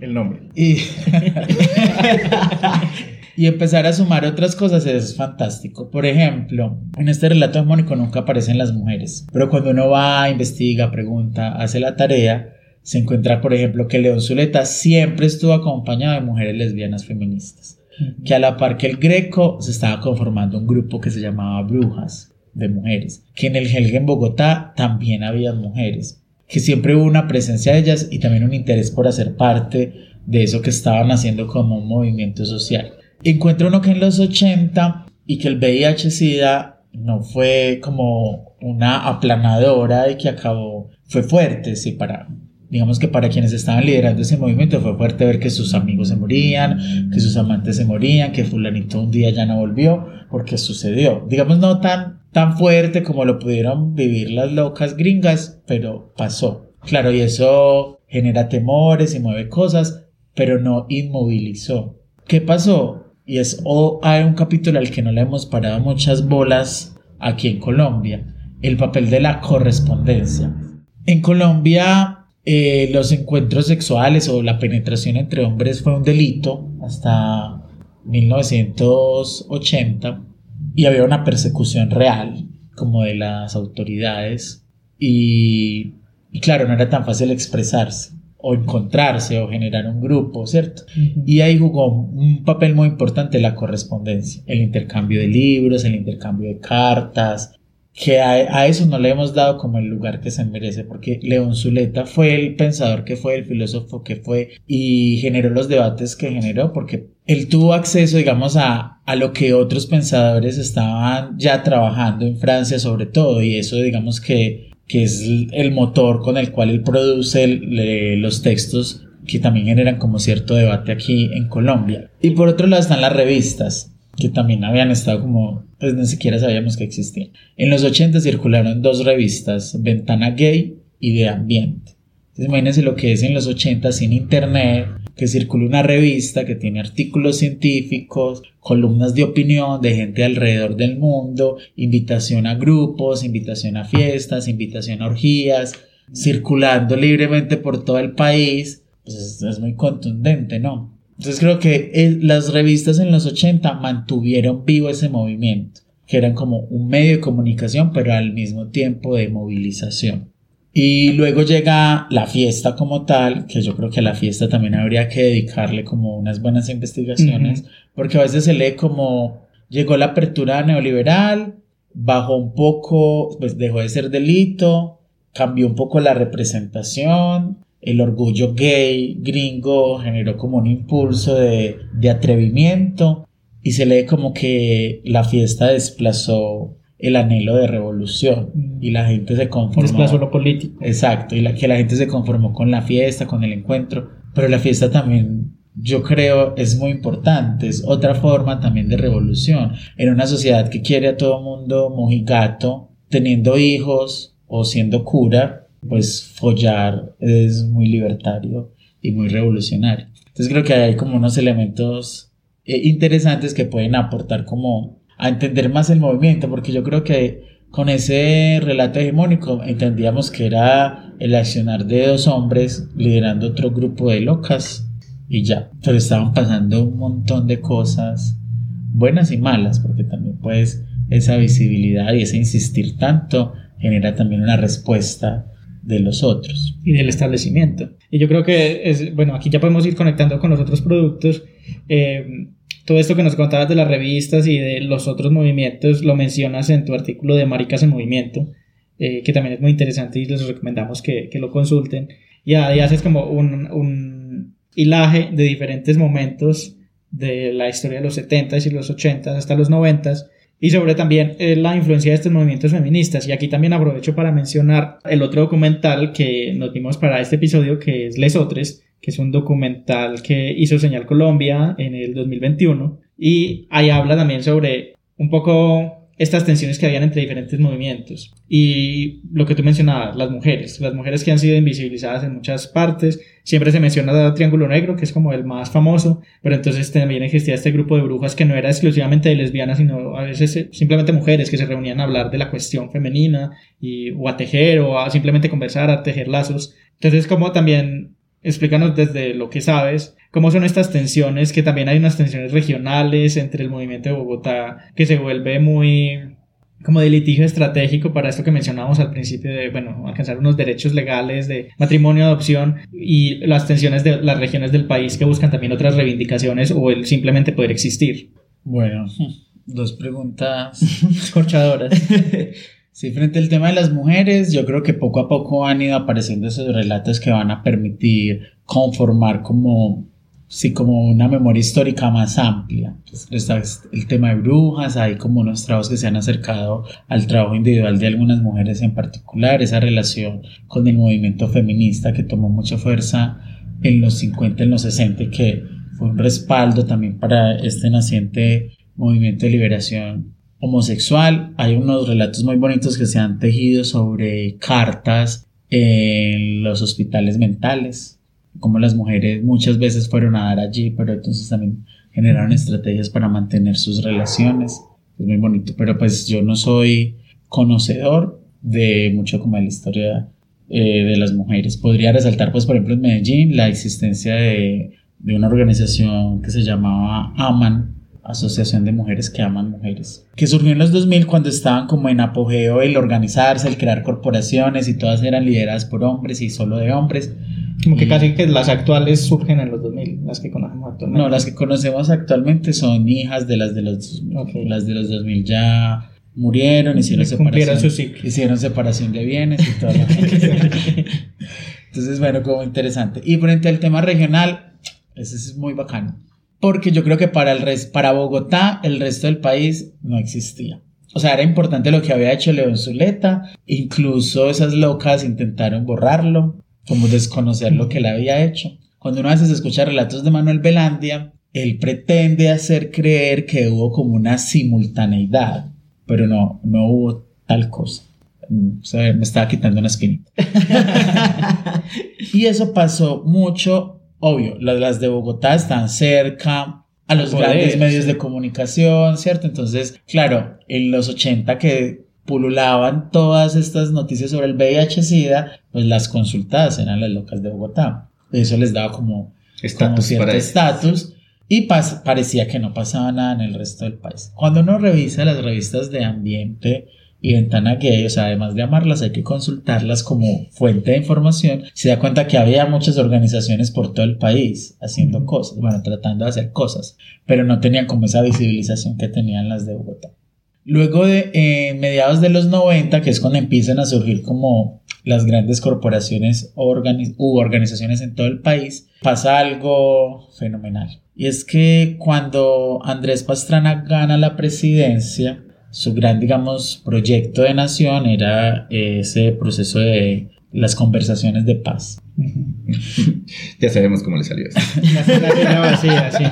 El nombre. Y, y empezar a sumar otras cosas es fantástico. Por ejemplo, en este relato hegemónico nunca aparecen las mujeres, pero cuando uno va, investiga, pregunta, hace la tarea, se encuentra, por ejemplo, que León Zuleta siempre estuvo acompañado de mujeres lesbianas feministas. Que a la par que el Greco se estaba conformando un grupo que se llamaba Brujas de mujeres. Que en el Helge en Bogotá también había mujeres. Que siempre hubo una presencia de ellas y también un interés por hacer parte de eso que estaban haciendo como un movimiento social. Encuentra uno que en los 80 y que el VIH-Sida no fue como una aplanadora y que acabó, fue fuerte, sí, para, digamos que para quienes estaban liderando ese movimiento fue fuerte ver que sus amigos se morían, que sus amantes se morían, que fulanito un día ya no volvió, porque sucedió. Digamos no tan, tan fuerte como lo pudieron vivir las locas gringas, pero pasó. Claro, y eso genera temores y mueve cosas, pero no inmovilizó. ¿Qué pasó? Y es o hay un capítulo al que no le hemos parado muchas bolas aquí en Colombia, el papel de la correspondencia. En Colombia eh, los encuentros sexuales o la penetración entre hombres fue un delito hasta 1980 y había una persecución real como de las autoridades y, y claro, no era tan fácil expresarse o encontrarse o generar un grupo, ¿cierto? Y ahí jugó un papel muy importante la correspondencia, el intercambio de libros, el intercambio de cartas, que a, a, eso no le hemos dado como el lugar que se merece, porque León Zuleta fue el pensador que fue, el filósofo que fue, y generó los debates que generó, porque él tuvo acceso, digamos, a, a lo que otros pensadores estaban ya trabajando en Francia sobre todo, y eso, digamos, que que es el motor con el cual él produce los textos que también generan como cierto debate aquí en Colombia. Y por otro lado están las revistas, que también habían estado como, pues ni siquiera sabíamos que existían. En los 80 circularon dos revistas, Ventana Gay y De Ambiente. Entonces imagínense lo que es en los 80 sin internet, que circula una revista que tiene artículos científicos, columnas de opinión de gente alrededor del mundo, invitación a grupos, invitación a fiestas, invitación a orgías, circulando libremente por todo el país, pues es, es muy contundente, ¿no? Entonces creo que el, las revistas en los 80 mantuvieron vivo ese movimiento. que eran como un medio de comunicación, pero al mismo tiempo de movilización. Y luego llega la fiesta como tal, que yo creo que a la fiesta también habría que dedicarle como unas buenas investigaciones, porque a veces se lee como llegó la apertura neoliberal, bajó un poco, pues dejó de ser delito, cambió un poco la representación, el orgullo gay gringo generó como un impulso de, de atrevimiento y se lee como que la fiesta desplazó el anhelo de revolución y la gente se conformó. Desplazó lo político. Exacto, y la, que la gente se conformó con la fiesta, con el encuentro, pero la fiesta también, yo creo, es muy importante, es otra forma también de revolución. En una sociedad que quiere a todo mundo mojigato, teniendo hijos o siendo cura, pues follar es muy libertario y muy revolucionario. Entonces creo que hay como unos elementos eh, interesantes que pueden aportar como a entender más el movimiento, porque yo creo que con ese relato hegemónico entendíamos que era el accionar de dos hombres liderando otro grupo de locas y ya, pero estaban pasando un montón de cosas buenas y malas, porque también pues esa visibilidad y ese insistir tanto genera también una respuesta de los otros. Y del establecimiento. Y yo creo que es, bueno, aquí ya podemos ir conectando con los otros productos. Eh, todo esto que nos contabas de las revistas y de los otros movimientos lo mencionas en tu artículo de Maricas en Movimiento, eh, que también es muy interesante y les recomendamos que, que lo consulten. Y ahí haces como un, un hilaje de diferentes momentos de la historia de los 70s y los 80s hasta los 90s y sobre también eh, la influencia de estos movimientos feministas. Y aquí también aprovecho para mencionar el otro documental que nos dimos para este episodio, que es Lesotres, que es un documental que hizo Señal Colombia en el 2021. Y ahí habla también sobre un poco estas tensiones que habían entre diferentes movimientos. Y lo que tú mencionabas, las mujeres, las mujeres que han sido invisibilizadas en muchas partes. Siempre se menciona el Triángulo Negro, que es como el más famoso, pero entonces también existía este grupo de brujas que no era exclusivamente de lesbianas, sino a veces eh, simplemente mujeres que se reunían a hablar de la cuestión femenina y, o a tejer o a simplemente conversar, a tejer lazos. Entonces, como también explícanos desde lo que sabes, cómo son estas tensiones, que también hay unas tensiones regionales entre el movimiento de Bogotá, que se vuelve muy como de litigio estratégico para esto que mencionamos al principio de, bueno, alcanzar unos derechos legales de matrimonio, adopción y las tensiones de las regiones del país que buscan también otras reivindicaciones o el simplemente poder existir. Bueno, dos preguntas corchadoras. Sí, frente al tema de las mujeres, yo creo que poco a poco han ido apareciendo esos relatos que van a permitir conformar como, sí, como una memoria histórica más amplia. Está el tema de brujas, hay como unos trabajos que se han acercado al trabajo individual de algunas mujeres en particular, esa relación con el movimiento feminista que tomó mucha fuerza en los 50, en los 60, que fue un respaldo también para este naciente movimiento de liberación homosexual. Hay unos relatos muy bonitos que se han tejido sobre cartas en los hospitales mentales, como las mujeres muchas veces fueron a dar allí, pero entonces también generaron estrategias para mantener sus relaciones. Es muy bonito, pero pues yo no soy conocedor de mucho como de la historia eh, de las mujeres. Podría resaltar, pues, por ejemplo, en Medellín la existencia de, de una organización que se llamaba AMAN, Asociación de Mujeres que Aman Mujeres, que surgió en los 2000 cuando estaban como en apogeo el organizarse, el crear corporaciones y todas eran lideradas por hombres y solo de hombres. Como que casi que las actuales surgen en los 2000, las que conocemos actualmente. No, las que conocemos actualmente son hijas de las de los 2000. Las de los 2000 ya murieron, hicieron separación, su ciclo. hicieron separación de bienes y todo. Entonces, bueno, como interesante. Y frente al tema regional, ese es muy bacano porque yo creo que para, el para Bogotá el resto del país no existía. O sea, era importante lo que había hecho León Zuleta, incluso esas locas intentaron borrarlo, como desconocer lo que él había hecho. Cuando uno a veces escucha relatos de Manuel Belandia, él pretende hacer creer que hubo como una simultaneidad, pero no, no hubo tal cosa. O sea, me estaba quitando una espinita. y eso pasó mucho obvio, las, de Bogotá están cerca a los grandes medios de comunicación, ¿cierto? Entonces, claro, en los 80 que pululaban todas estas noticias sobre el VIH-Sida, pues las consultadas eran las locas de Bogotá. Eso les daba como, estatus cierto estatus. y parecía que no pasaba nada en el resto del país. Cuando uno revisa las revistas de ambiente y ventana gay, o sea, además de amarlas, hay que consultarlas como fuente de información, se da cuenta que había muchas organizaciones por todo el país haciendo cosas, bueno, tratando de hacer cosas, pero no tenían como esa visibilización que tenían las de Bogotá. Luego de eh, mediados de los 90, que es cuando empiezan a surgir como las grandes corporaciones organi- u organizaciones en todo el país, pasa algo fenomenal. Y es que cuando Andrés Pastrana gana la presidencia, su gran, digamos, proyecto de nación era ese proceso de las conversaciones de paz. Ya sabemos cómo le salió eso. Vacía, sí.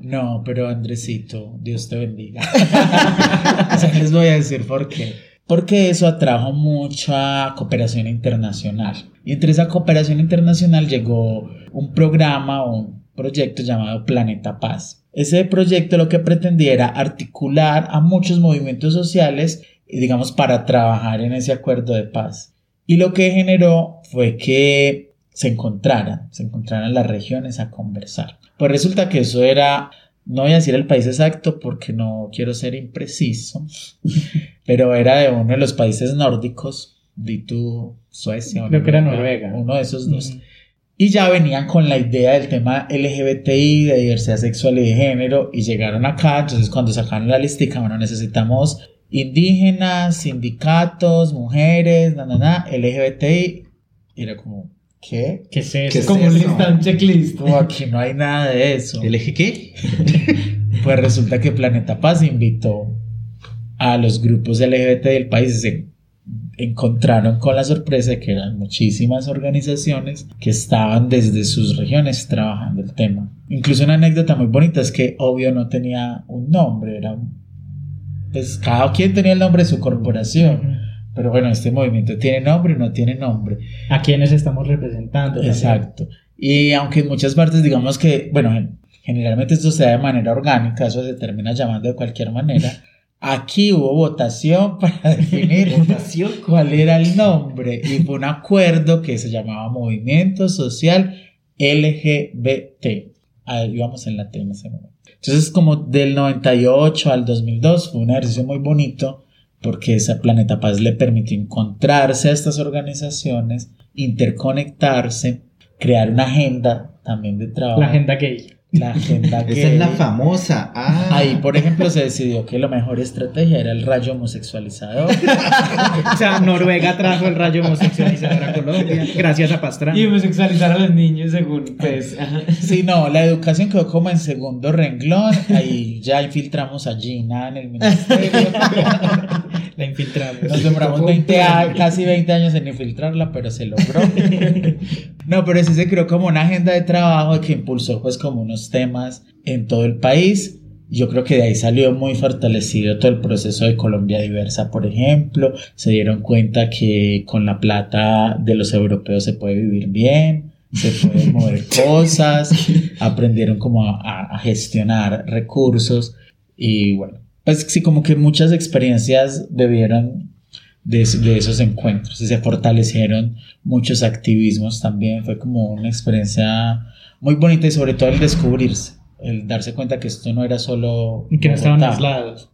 No, pero Andresito, Dios te bendiga. o sea, les voy a decir por qué. Porque eso atrajo mucha cooperación internacional. Y entre esa cooperación internacional llegó un programa o un proyecto llamado Planeta Paz. Ese proyecto lo que pretendía era articular a muchos movimientos sociales, digamos, para trabajar en ese acuerdo de paz. Y lo que generó fue que se encontraran, se encontraran las regiones a conversar. Pues resulta que eso era, no voy a decir el país exacto porque no quiero ser impreciso, pero era de uno de los países nórdicos, di tú Suecia o Creo que era Noruega. uno de esos dos. Y ya venían con la idea del tema LGBTI, de diversidad sexual y de género, y llegaron acá, entonces cuando sacaron la listica, bueno, necesitamos indígenas, sindicatos, mujeres, na, na, na, LGBTI, y era como, ¿qué? ¿Qué es ¿Qué eso? es Como un eso? lista, un checklist. Como aquí no hay nada de eso. ¿El eje qué? Pues resulta que Planeta Paz invitó a los grupos LGBT del país y se encontraron con la sorpresa de que eran muchísimas organizaciones que estaban desde sus regiones trabajando el tema. Incluso una anécdota muy bonita es que obvio no tenía un nombre, era un- pues cada quien tenía el nombre de su corporación. Pero bueno, este movimiento tiene nombre o no tiene nombre. ¿A quiénes estamos representando? también? Exacto. Y aunque en muchas partes digamos que, bueno, gen- generalmente esto se da de manera orgánica, eso se termina llamando de cualquier manera. Aquí hubo votación para definir cuál era el nombre y fue un acuerdo que se llamaba Movimiento Social LGBT. Ahí íbamos en la T en ese momento. Entonces, como del 98 al 2002 fue un ejercicio muy bonito porque esa Planeta Paz le permitió encontrarse a estas organizaciones, interconectarse, crear una agenda también de trabajo. La agenda gay. La agenda Esa es la famosa. Ah. Ahí, por ejemplo, se decidió que la mejor estrategia era el rayo homosexualizador. O sea, Noruega trajo el rayo homosexualizador a Colombia, gracias a Pastrana. Y homosexualizar a los niños según, pues, ajá. Sí, no, la educación quedó como en segundo renglón. Ahí ya infiltramos a Gina en el ministerio. La infiltramos. Nos demoramos 20 a- casi 20 años en infiltrarla, pero se logró. No, pero sí se creó como una agenda de trabajo que impulsó pues como unos temas en todo el país. Yo creo que de ahí salió muy fortalecido todo el proceso de Colombia Diversa, por ejemplo. Se dieron cuenta que con la plata de los europeos se puede vivir bien, se pueden mover cosas, aprendieron como a, a- a gestionar recursos y bueno, pues sí, como que muchas experiencias debieron de, es- de esos encuentros y se fortalecieron muchos activismos también. Fue como una experiencia muy bonita y sobre todo el descubrirse, el darse cuenta que esto no era solo... Y que no estaban aislados.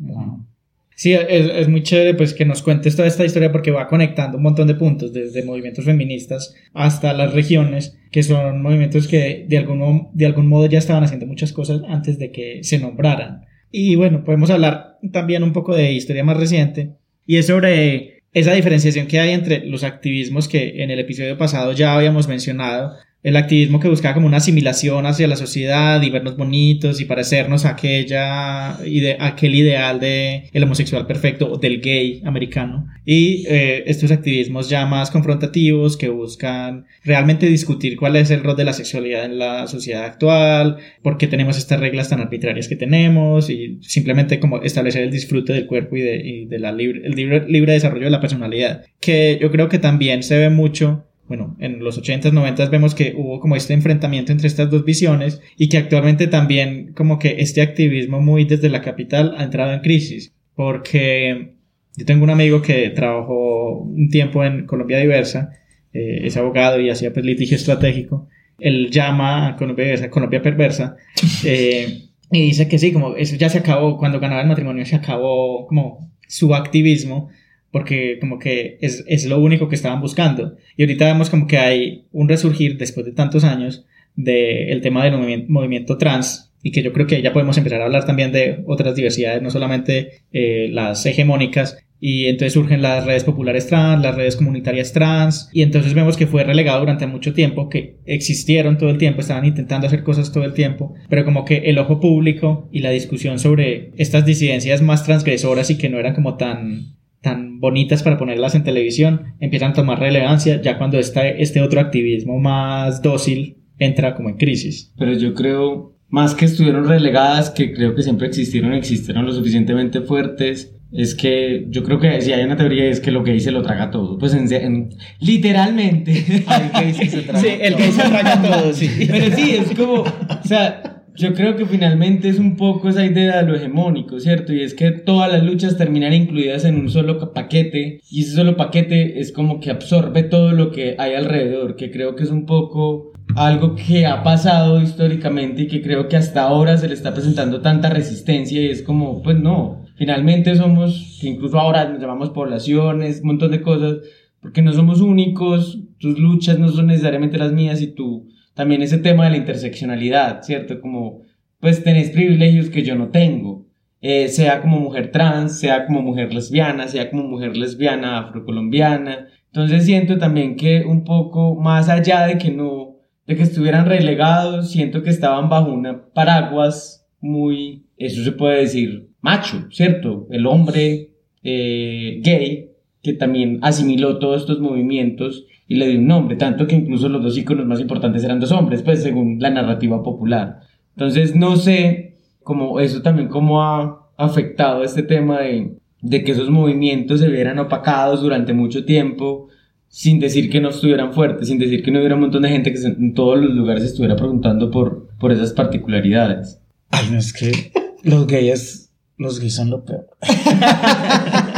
Sí, es, es muy chévere pues que nos cuentes toda esta historia porque va conectando un montón de puntos, desde movimientos feministas hasta las regiones, que son movimientos que de algún, de algún modo ya estaban haciendo muchas cosas antes de que se nombraran. Y bueno, podemos hablar también un poco de historia más reciente y es sobre esa diferenciación que hay entre los activismos que en el episodio pasado ya habíamos mencionado, el activismo que buscaba como una asimilación hacia la sociedad y vernos bonitos y parecernos a aquella ide- aquel ideal de el homosexual perfecto o del gay americano. Y eh, estos activismos ya más confrontativos que buscan realmente discutir cuál es el rol de la sexualidad en la sociedad actual, por qué tenemos estas reglas tan arbitrarias que tenemos y simplemente como establecer el disfrute del cuerpo y de, y de la libre, el libre, libre desarrollo de la personalidad que yo creo que también se ve mucho bueno, en los 80s, 90s vemos que hubo como este enfrentamiento entre estas dos visiones y que actualmente también como que este activismo muy desde la capital ha entrado en crisis. Porque yo tengo un amigo que trabajó un tiempo en Colombia Diversa, eh, es abogado y hacía pues litigio estratégico. Él llama a Colombia, a Colombia Perversa eh, y dice que sí, como eso ya se acabó, cuando ganaba el matrimonio se acabó como su activismo porque como que es, es lo único que estaban buscando. Y ahorita vemos como que hay un resurgir después de tantos años del tema del movimiento, movimiento trans y que yo creo que ya podemos empezar a hablar también de otras diversidades, no solamente eh, las hegemónicas. Y entonces surgen las redes populares trans, las redes comunitarias trans, y entonces vemos que fue relegado durante mucho tiempo, que existieron todo el tiempo, estaban intentando hacer cosas todo el tiempo, pero como que el ojo público y la discusión sobre estas disidencias más transgresoras y que no eran como tan tan bonitas para ponerlas en televisión empiezan a tomar relevancia ya cuando este, este otro activismo más dócil entra como en crisis. Pero yo creo, más que estuvieron relegadas, que creo que siempre existieron, existieron lo suficientemente fuertes, es que yo creo que si hay una teoría es que lo gay se lo traga todo. Pues en, literalmente. el gay se traga sí, el gay se traga todo, sí. Pero sí, es como, o sea, yo creo que finalmente es un poco esa idea de lo hegemónico, ¿cierto? Y es que todas las luchas terminan incluidas en un solo paquete y ese solo paquete es como que absorbe todo lo que hay alrededor, que creo que es un poco algo que ha pasado históricamente y que creo que hasta ahora se le está presentando tanta resistencia y es como, pues no, finalmente somos, que incluso ahora nos llamamos poblaciones, un montón de cosas, porque no somos únicos, tus luchas no son necesariamente las mías y tú también ese tema de la interseccionalidad, ¿cierto? Como, pues tenés privilegios que yo no tengo, eh, sea como mujer trans, sea como mujer lesbiana, sea como mujer lesbiana afrocolombiana. Entonces siento también que un poco más allá de que no, de que estuvieran relegados, siento que estaban bajo una paraguas muy, eso se puede decir, macho, ¿cierto? El hombre eh, gay que también asimiló todos estos movimientos y le dio un nombre, tanto que incluso los dos íconos más importantes eran dos hombres, pues según la narrativa popular. Entonces no sé cómo eso también cómo ha afectado este tema de, de que esos movimientos se vieran opacados durante mucho tiempo, sin decir que no estuvieran fuertes, sin decir que no hubiera un montón de gente que en todos los lugares estuviera preguntando por, por esas particularidades. Ay, no es que los gays, los gays son lo peor.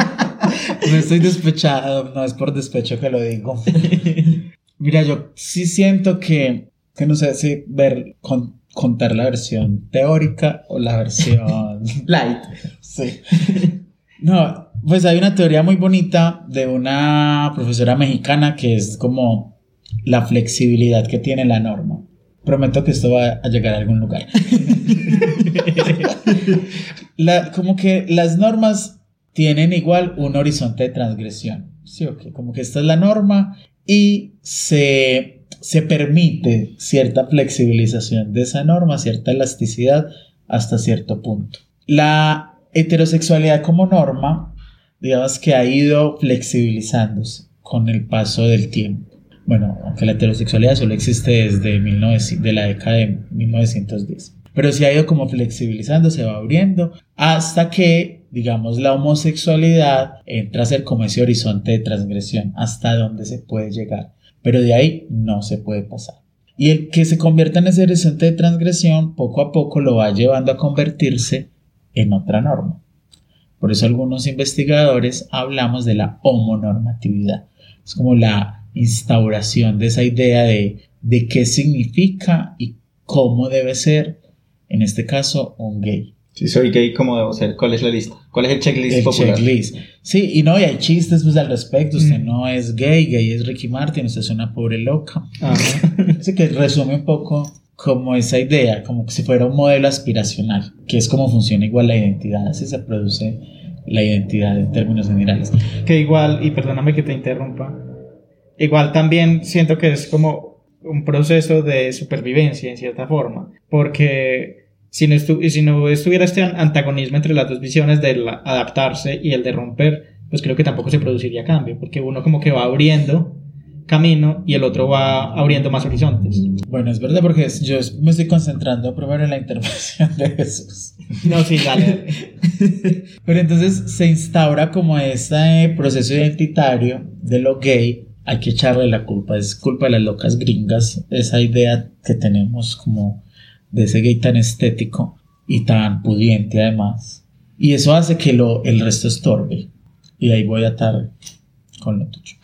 no estoy despechado, no es por despecho que lo digo. Mira, yo sí siento que, que no sé si ver, contar la versión teórica o la versión light. Sí. No, pues hay una teoría muy bonita de una profesora mexicana que es como la flexibilidad que tiene la norma. Prometo que esto va a llegar a algún lugar. la, como que las normas tienen igual un horizonte de transgresión. Sí, ok, como que esta es la norma y se, se permite cierta flexibilización de esa norma, cierta elasticidad hasta cierto punto. La heterosexualidad como norma, digamos que ha ido flexibilizándose con el paso del tiempo. Bueno, aunque la heterosexualidad solo existe desde de la década de 1910. Pero se ha ido como flexibilizando, se va abriendo, hasta que digamos, la homosexualidad entra a ser como ese horizonte de transgresión hasta donde se puede llegar, pero de ahí no se puede pasar. Y el que se convierta en ese horizonte de transgresión, poco a poco lo va llevando a convertirse en otra norma. Por eso algunos investigadores hablamos de la homonormatividad. Es como la instauración de esa idea de, de qué significa y cómo debe ser, en este caso, un gay. Si soy gay, ¿cómo debo ser? ¿Cuál es la lista? ¿Cuál es el checklist el popular? Checklist. Sí, y no, y hay chistes pues al respecto. Usted mm. no es gay, gay es Ricky Martin, usted es una pobre loca. Así que resume un poco como esa idea, como si fuera un modelo aspiracional, que es como funciona igual la identidad, así se produce la identidad en términos generales. Que igual, y perdóname que te interrumpa, igual también siento que es como un proceso de supervivencia en cierta forma, porque si no, si no estuviera este antagonismo entre las dos visiones del adaptarse y el de romper, pues creo que tampoco se produciría cambio, porque uno como que va abriendo camino y el otro va abriendo más horizontes. Bueno, es verdad porque yo me estoy concentrando primero en la intervención de Jesús. No, sí, dale. Pero entonces se instaura como este proceso identitario de lo gay. Hay que echarle la culpa, es culpa de las locas gringas, esa idea que tenemos como de ese gay tan estético y tan pudiente además. Y eso hace que lo, el resto estorbe. Y ahí voy a estar con lo tuyo.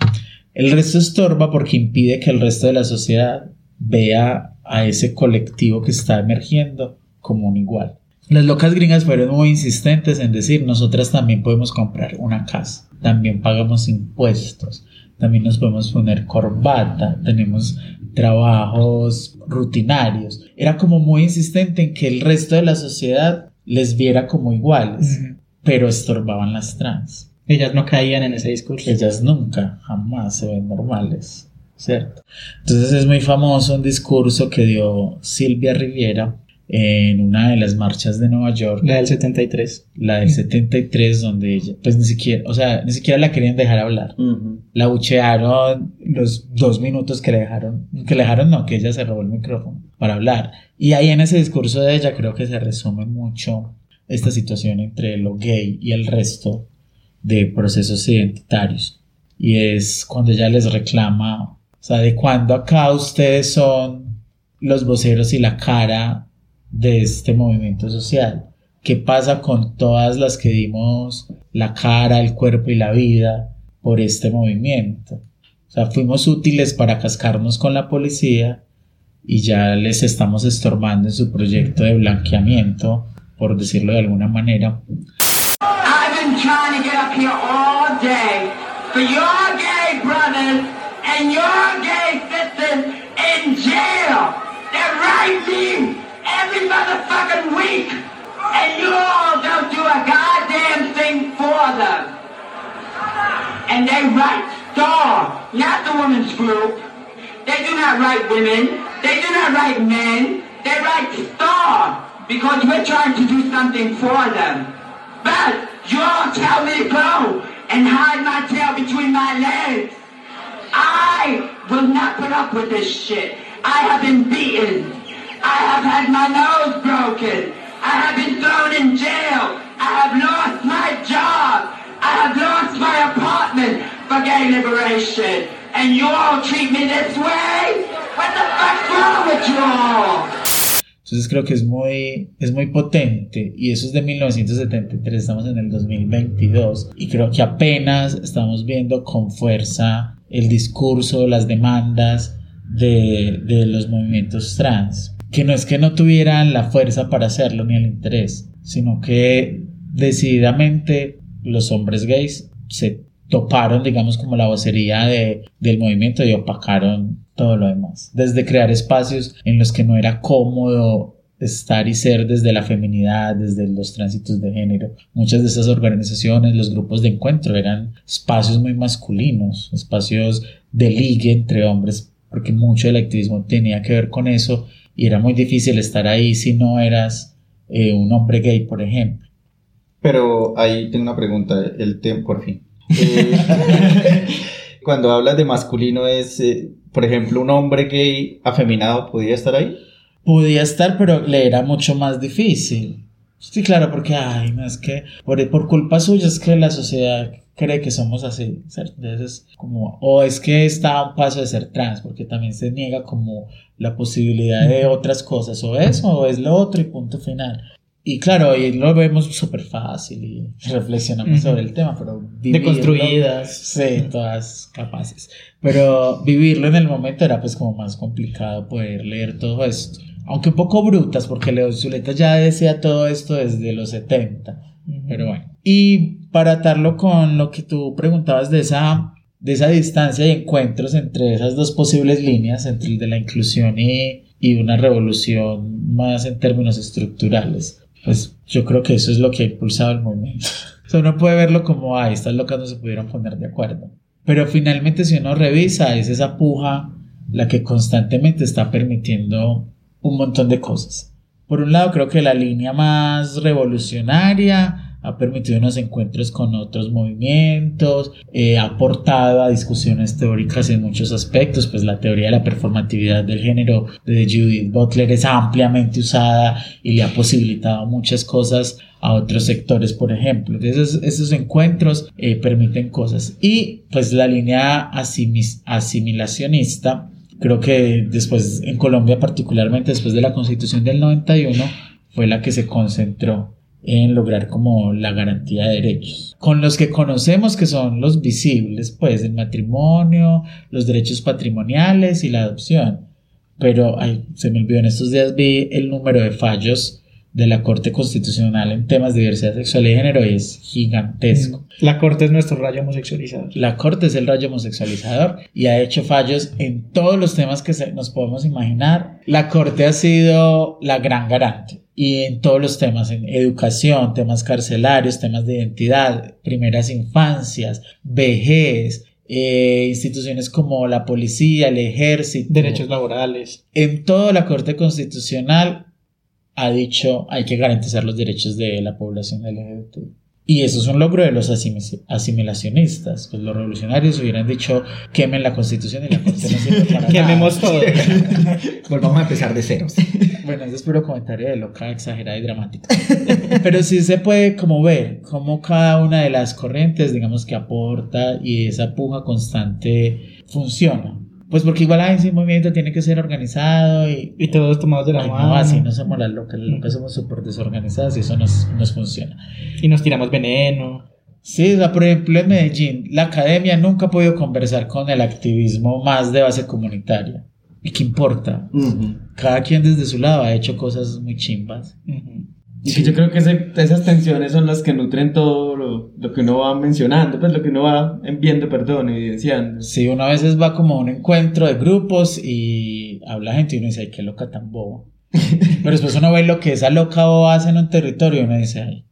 El resto estorba porque impide que el resto de la sociedad vea a ese colectivo que está emergiendo como un igual. Las locas gringas fueron muy insistentes en decir, nosotras también podemos comprar una casa, también pagamos impuestos, también nos podemos poner corbata, tenemos trabajos rutinarios. Era como muy insistente en que el resto de la sociedad les viera como iguales, pero estorbaban las trans. Ellas no caían en ese discurso. Ellas nunca, jamás se ven normales, ¿cierto? Entonces es muy famoso un discurso que dio Silvia Riviera en una de las marchas de Nueva York, La del 73. la del 73, donde ella, pues ni siquiera, o sea, ni siquiera la querían dejar hablar. La buchearon los dos minutos que le dejaron, que le dejaron, no, que ella se robó el micrófono para hablar. Y ahí en ese discurso de ella creo que se resume mucho esta situación entre lo gay y el resto de procesos identitarios. Y es cuando ella les reclama, o sea, de cuándo acá ustedes son los voceros y la cara de este movimiento social. ¿Qué pasa con todas las que dimos la cara, el cuerpo y la vida por este movimiento? O sea, fuimos útiles para cascarnos con la policía y ya les estamos estorbando en su proyecto de blanqueamiento, por decirlo de alguna manera. Here and your gay sisters in jail. They're writing every motherfucking week. And you all don't do a goddamn thing for them. And they write Star, not the women's group. They do not write women. They do not write men. They write Star because we're trying to do something for them. But you all tell me to go and hide my tail between my legs. I will not put up with this shit. I have been beaten. I have had my nose broken. I have been thrown in jail. I have lost my job. I have lost my apartment for gay liberation. And you all treat me this way? What the fuck's wrong with you all? Entonces creo que es muy, es muy potente y eso es de 1973, estamos en el 2022 y creo que apenas estamos viendo con fuerza el discurso, las demandas de, de los movimientos trans, que no es que no tuvieran la fuerza para hacerlo ni el interés, sino que decididamente los hombres gays se toparon, digamos, como la vocería de, del movimiento y opacaron todo lo demás. Desde crear espacios en los que no era cómodo estar y ser desde la feminidad, desde los tránsitos de género. Muchas de esas organizaciones, los grupos de encuentro eran espacios muy masculinos, espacios de ligue entre hombres, porque mucho del activismo tenía que ver con eso y era muy difícil estar ahí si no eras eh, un hombre gay, por ejemplo. Pero ahí tengo una pregunta, el tema, por fin. Eh, cuando hablas de masculino es, eh, por ejemplo, un hombre gay afeminado, ¿podría estar ahí? Podía estar, pero le era mucho más difícil. Sí, claro, porque, ay, no es que por, por culpa suya es que la sociedad cree que somos así, ¿cierto? Entonces, como, o es que está a un paso de ser trans, porque también se niega como la posibilidad de otras cosas, o eso, o es lo otro y punto final. Y claro, y lo vemos súper fácil y reflexionamos sobre el tema, pero vivirlo- Deconstruidas. Sí, todas capaces. Pero vivirlo en el momento era pues como más complicado poder leer todo esto. Aunque un poco brutas, porque Leo Zuleta ya decía todo esto desde los 70. Pero bueno. Y para atarlo con lo que tú preguntabas de esa, de esa distancia y encuentros entre esas dos posibles líneas, entre el de la inclusión y, y una revolución más en términos estructurales, pues yo creo que eso es lo que ha impulsado el movimiento. O sea, uno puede verlo como, ay, estas locas no se pudieron poner de acuerdo. Pero finalmente si uno revisa, es esa puja la que constantemente está permitiendo un montón de cosas. Por un lado, creo que la línea más revolucionaria ha permitido unos encuentros con otros movimientos, eh, ha aportado a discusiones teóricas en muchos aspectos, pues la teoría de la performatividad del género de Judith Butler es ampliamente usada y le ha posibilitado muchas cosas a otros sectores, por ejemplo. Esos, esos encuentros eh, permiten cosas. Y pues la línea asimi- asimilacionista, creo que después en Colombia, particularmente después de la constitución del 91, fue la que se concentró en lograr como la garantía de derechos. Con los que conocemos que son los visibles, pues el matrimonio, los derechos patrimoniales y la adopción. pero se me olvidó, en estos días vi el número de fallos de la Corte Constitucional en temas de diversidad sexual y género es gigantesco. La corte es nuestro rayo homosexualizador. La Corte es el rayo homosexualizador y ha hecho fallos en todos los temas que se- nos podemos imaginar. La Corte ha sido la gran garante y en todos los temas, en educación, temas carcelarios, temas de identidad, primeras infancias, vejez, eh, instituciones como la policía, el ejército. Derechos laborales. En toda la Corte Constitucional ha dicho hay que garantizar los derechos de la población LGBT. Y eso es un logro de los asimil- asimilacionistas. Pues los revolucionarios hubieran dicho quemen la Constitución y la Corte no sirve para. Quememos todo. Volvamos a empezar de ceros. Bueno, ese es puro comentario de loca, exagerada y dramática. Pero sí se puede como ver cómo cada una de las corrientes, digamos, que aporta y esa puja constante funciona. Pues porque igual ay, ese movimiento tiene que ser organizado y, Y todos tomados de la mano. no, así no somos las locas, las locas somos súper desorganizadas y eso nos, nos funciona. Y nos tiramos veneno. Sí, o sea, por ejemplo, en Medellín, la academia nunca ha podido conversar con el activismo más de base comunitaria. ¿Y qué importa? Cada quien desde su lado ha hecho cosas muy chimbas. Ujú. Y que yo creo que ese- esas tensiones son las que nutren todo lo, lo que uno va mencionando, pues lo que uno va viendo, perdón, evidenciando. Sí, uno a veces va como a un encuentro de grupos y habla gente y uno dice, ay, qué loca tan boba. Pero después uno ve lo que esa loca boba hace en un territorio y uno dice, ay,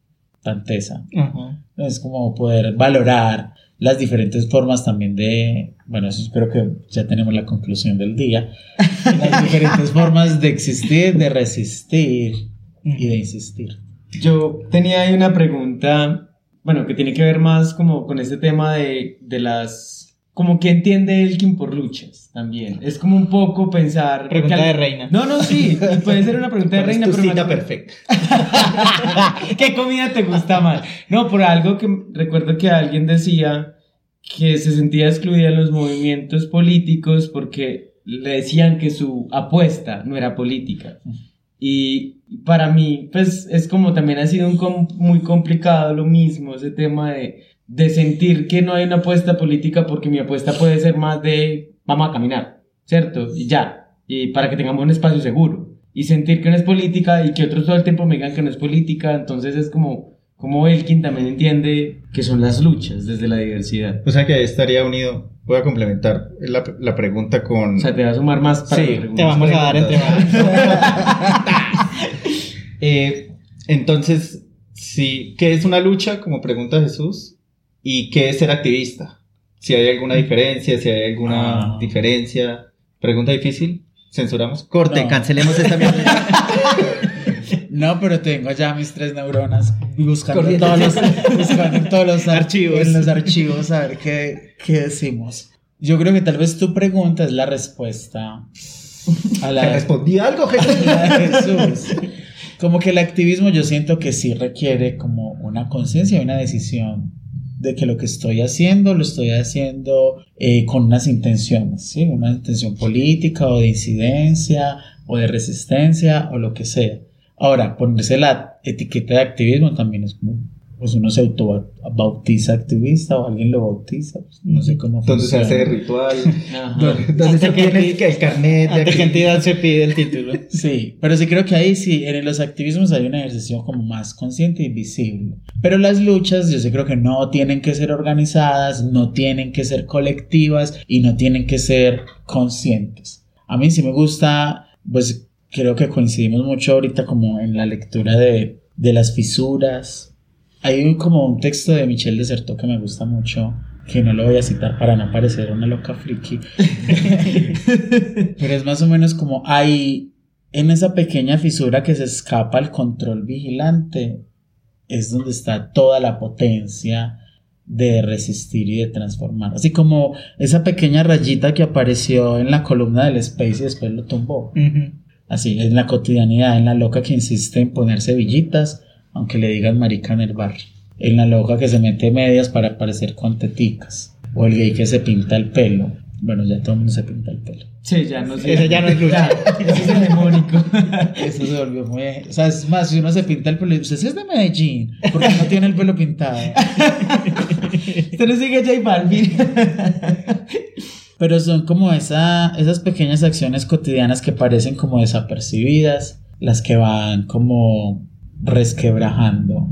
tan tesa. Ajá. Es como poder valorar las diferentes formas también de, bueno, eso creo que ya tenemos la conclusión del día, las diferentes formas de existir, de resistir y de insistir. Yo tenía ahí una pregunta, bueno, que tiene que ver más como con este tema de, de las... Como que entiende Elkin por luchas también. Es como un poco pensar... Pregunta al- de reina. No, no, sí, puede ser una pregunta de ¿Cuál es reina, tu pero me cita acuerdo- perfecta. ¿Qué comida te gusta más? No, por algo que recuerdo que alguien decía que se sentía excluida en los movimientos políticos porque le decían que su apuesta no era política. Y para mí, pues es como también ha sido un muy complicado lo mismo, ese tema de, de sentir que no hay una apuesta política porque mi apuesta puede ser más de vamos a caminar, ¿cierto? Y ya, y para que tengamos un espacio seguro. Y sentir que no es política y que otros todo el tiempo me digan que no es política, entonces es como, como Elkin también entiende que son las luchas desde la diversidad. O sea que estaría unido. Voy a complementar la, la pregunta con. O sea, te va a sumar más para Sí. Te vamos a dar entre Eh, entonces, sí, ¿qué es una lucha? Como pregunta Jesús. ¿Y qué es ser activista? Si hay alguna diferencia, si hay alguna Ah. diferencia. Pregunta difícil. Censuramos. Corte, No. cancelemos esta mierda. No, pero tengo ya mis tres neuronas buscando Corriendo. todos los, buscando todos los Archivos. En los archivos a ver qué, qué decimos. Yo creo que tal vez tu pregunta es la respuesta a ¿Te la, respondí algo, Jesús. Como que el activismo yo siento que sí requiere como una conciencia y una decisión de que lo que estoy haciendo lo estoy haciendo eh, con unas intenciones, ¿sí? Una intención política o de incidencia o de resistencia o lo que sea. Ahora, ponerse la etiqueta de activismo también es como, pues uno se autobautiza activista o alguien lo bautiza, pues, no sé cómo Donde se hace ritual. Ajá. Donde se tiene enti- el carnet de ¿Ante qué entidad se pide el título? Sí, pero sí creo que ahí sí, en los activismos hay un ejercicio como más consciente y visible. Pero las luchas yo sí creo que no tienen que ser organizadas, no tienen que ser colectivas y no tienen que ser conscientes. A mí sí me gusta, pues creo que coincidimos mucho ahorita como en la lectura de, de las fisuras. Hay un- como un texto de Michel Deserto que me gusta mucho, que no lo voy a citar para no parecer una loca friki, pero es más o menos como hay en esa pequeña fisura que se escapa al control vigilante, es donde está toda la potencia de resistir y de transformar. Así como esa pequeña rayita que apareció en la columna del Space y después lo tumbó. Ujú. Así, en la cotidianidad, en la loca que insiste en ponerse villitas, aunque le digan marica en el barrio. En la loca que se mete medias para parecer con teticas. O el gay que se pinta el pelo. Bueno, ya todo el mundo se pinta el pelo. Sí, ya no sé. Ese ya no es lucha. Eso es hegemónico. Eso se volvió muy... O sea, es más, si uno se pinta el pelo, "Ese es de Medellín, porque no tiene el pelo pintado. Usted no sigue a J Balvin. Pero son como esa, esas pequeñas acciones cotidianas que parecen como desapercibidas, las que van como resquebrajando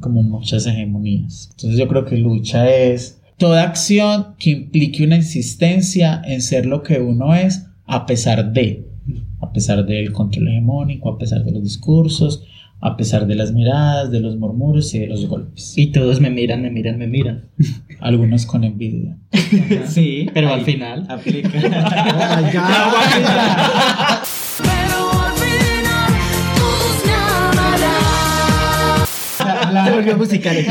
como muchas hegemonías. Entonces yo creo que lucha es toda acción que implique una insistencia en ser lo que uno es a pesar de, a pesar del control hegemónico, a pesar de los discursos, a pesar de las miradas, de los murmuros y de los golpes. Y todos me miran, me miran, me miran. Algunos con envidia. Sí, Pero ahí al final. aplica. Pero al final todos me amarán. Se volvió musical.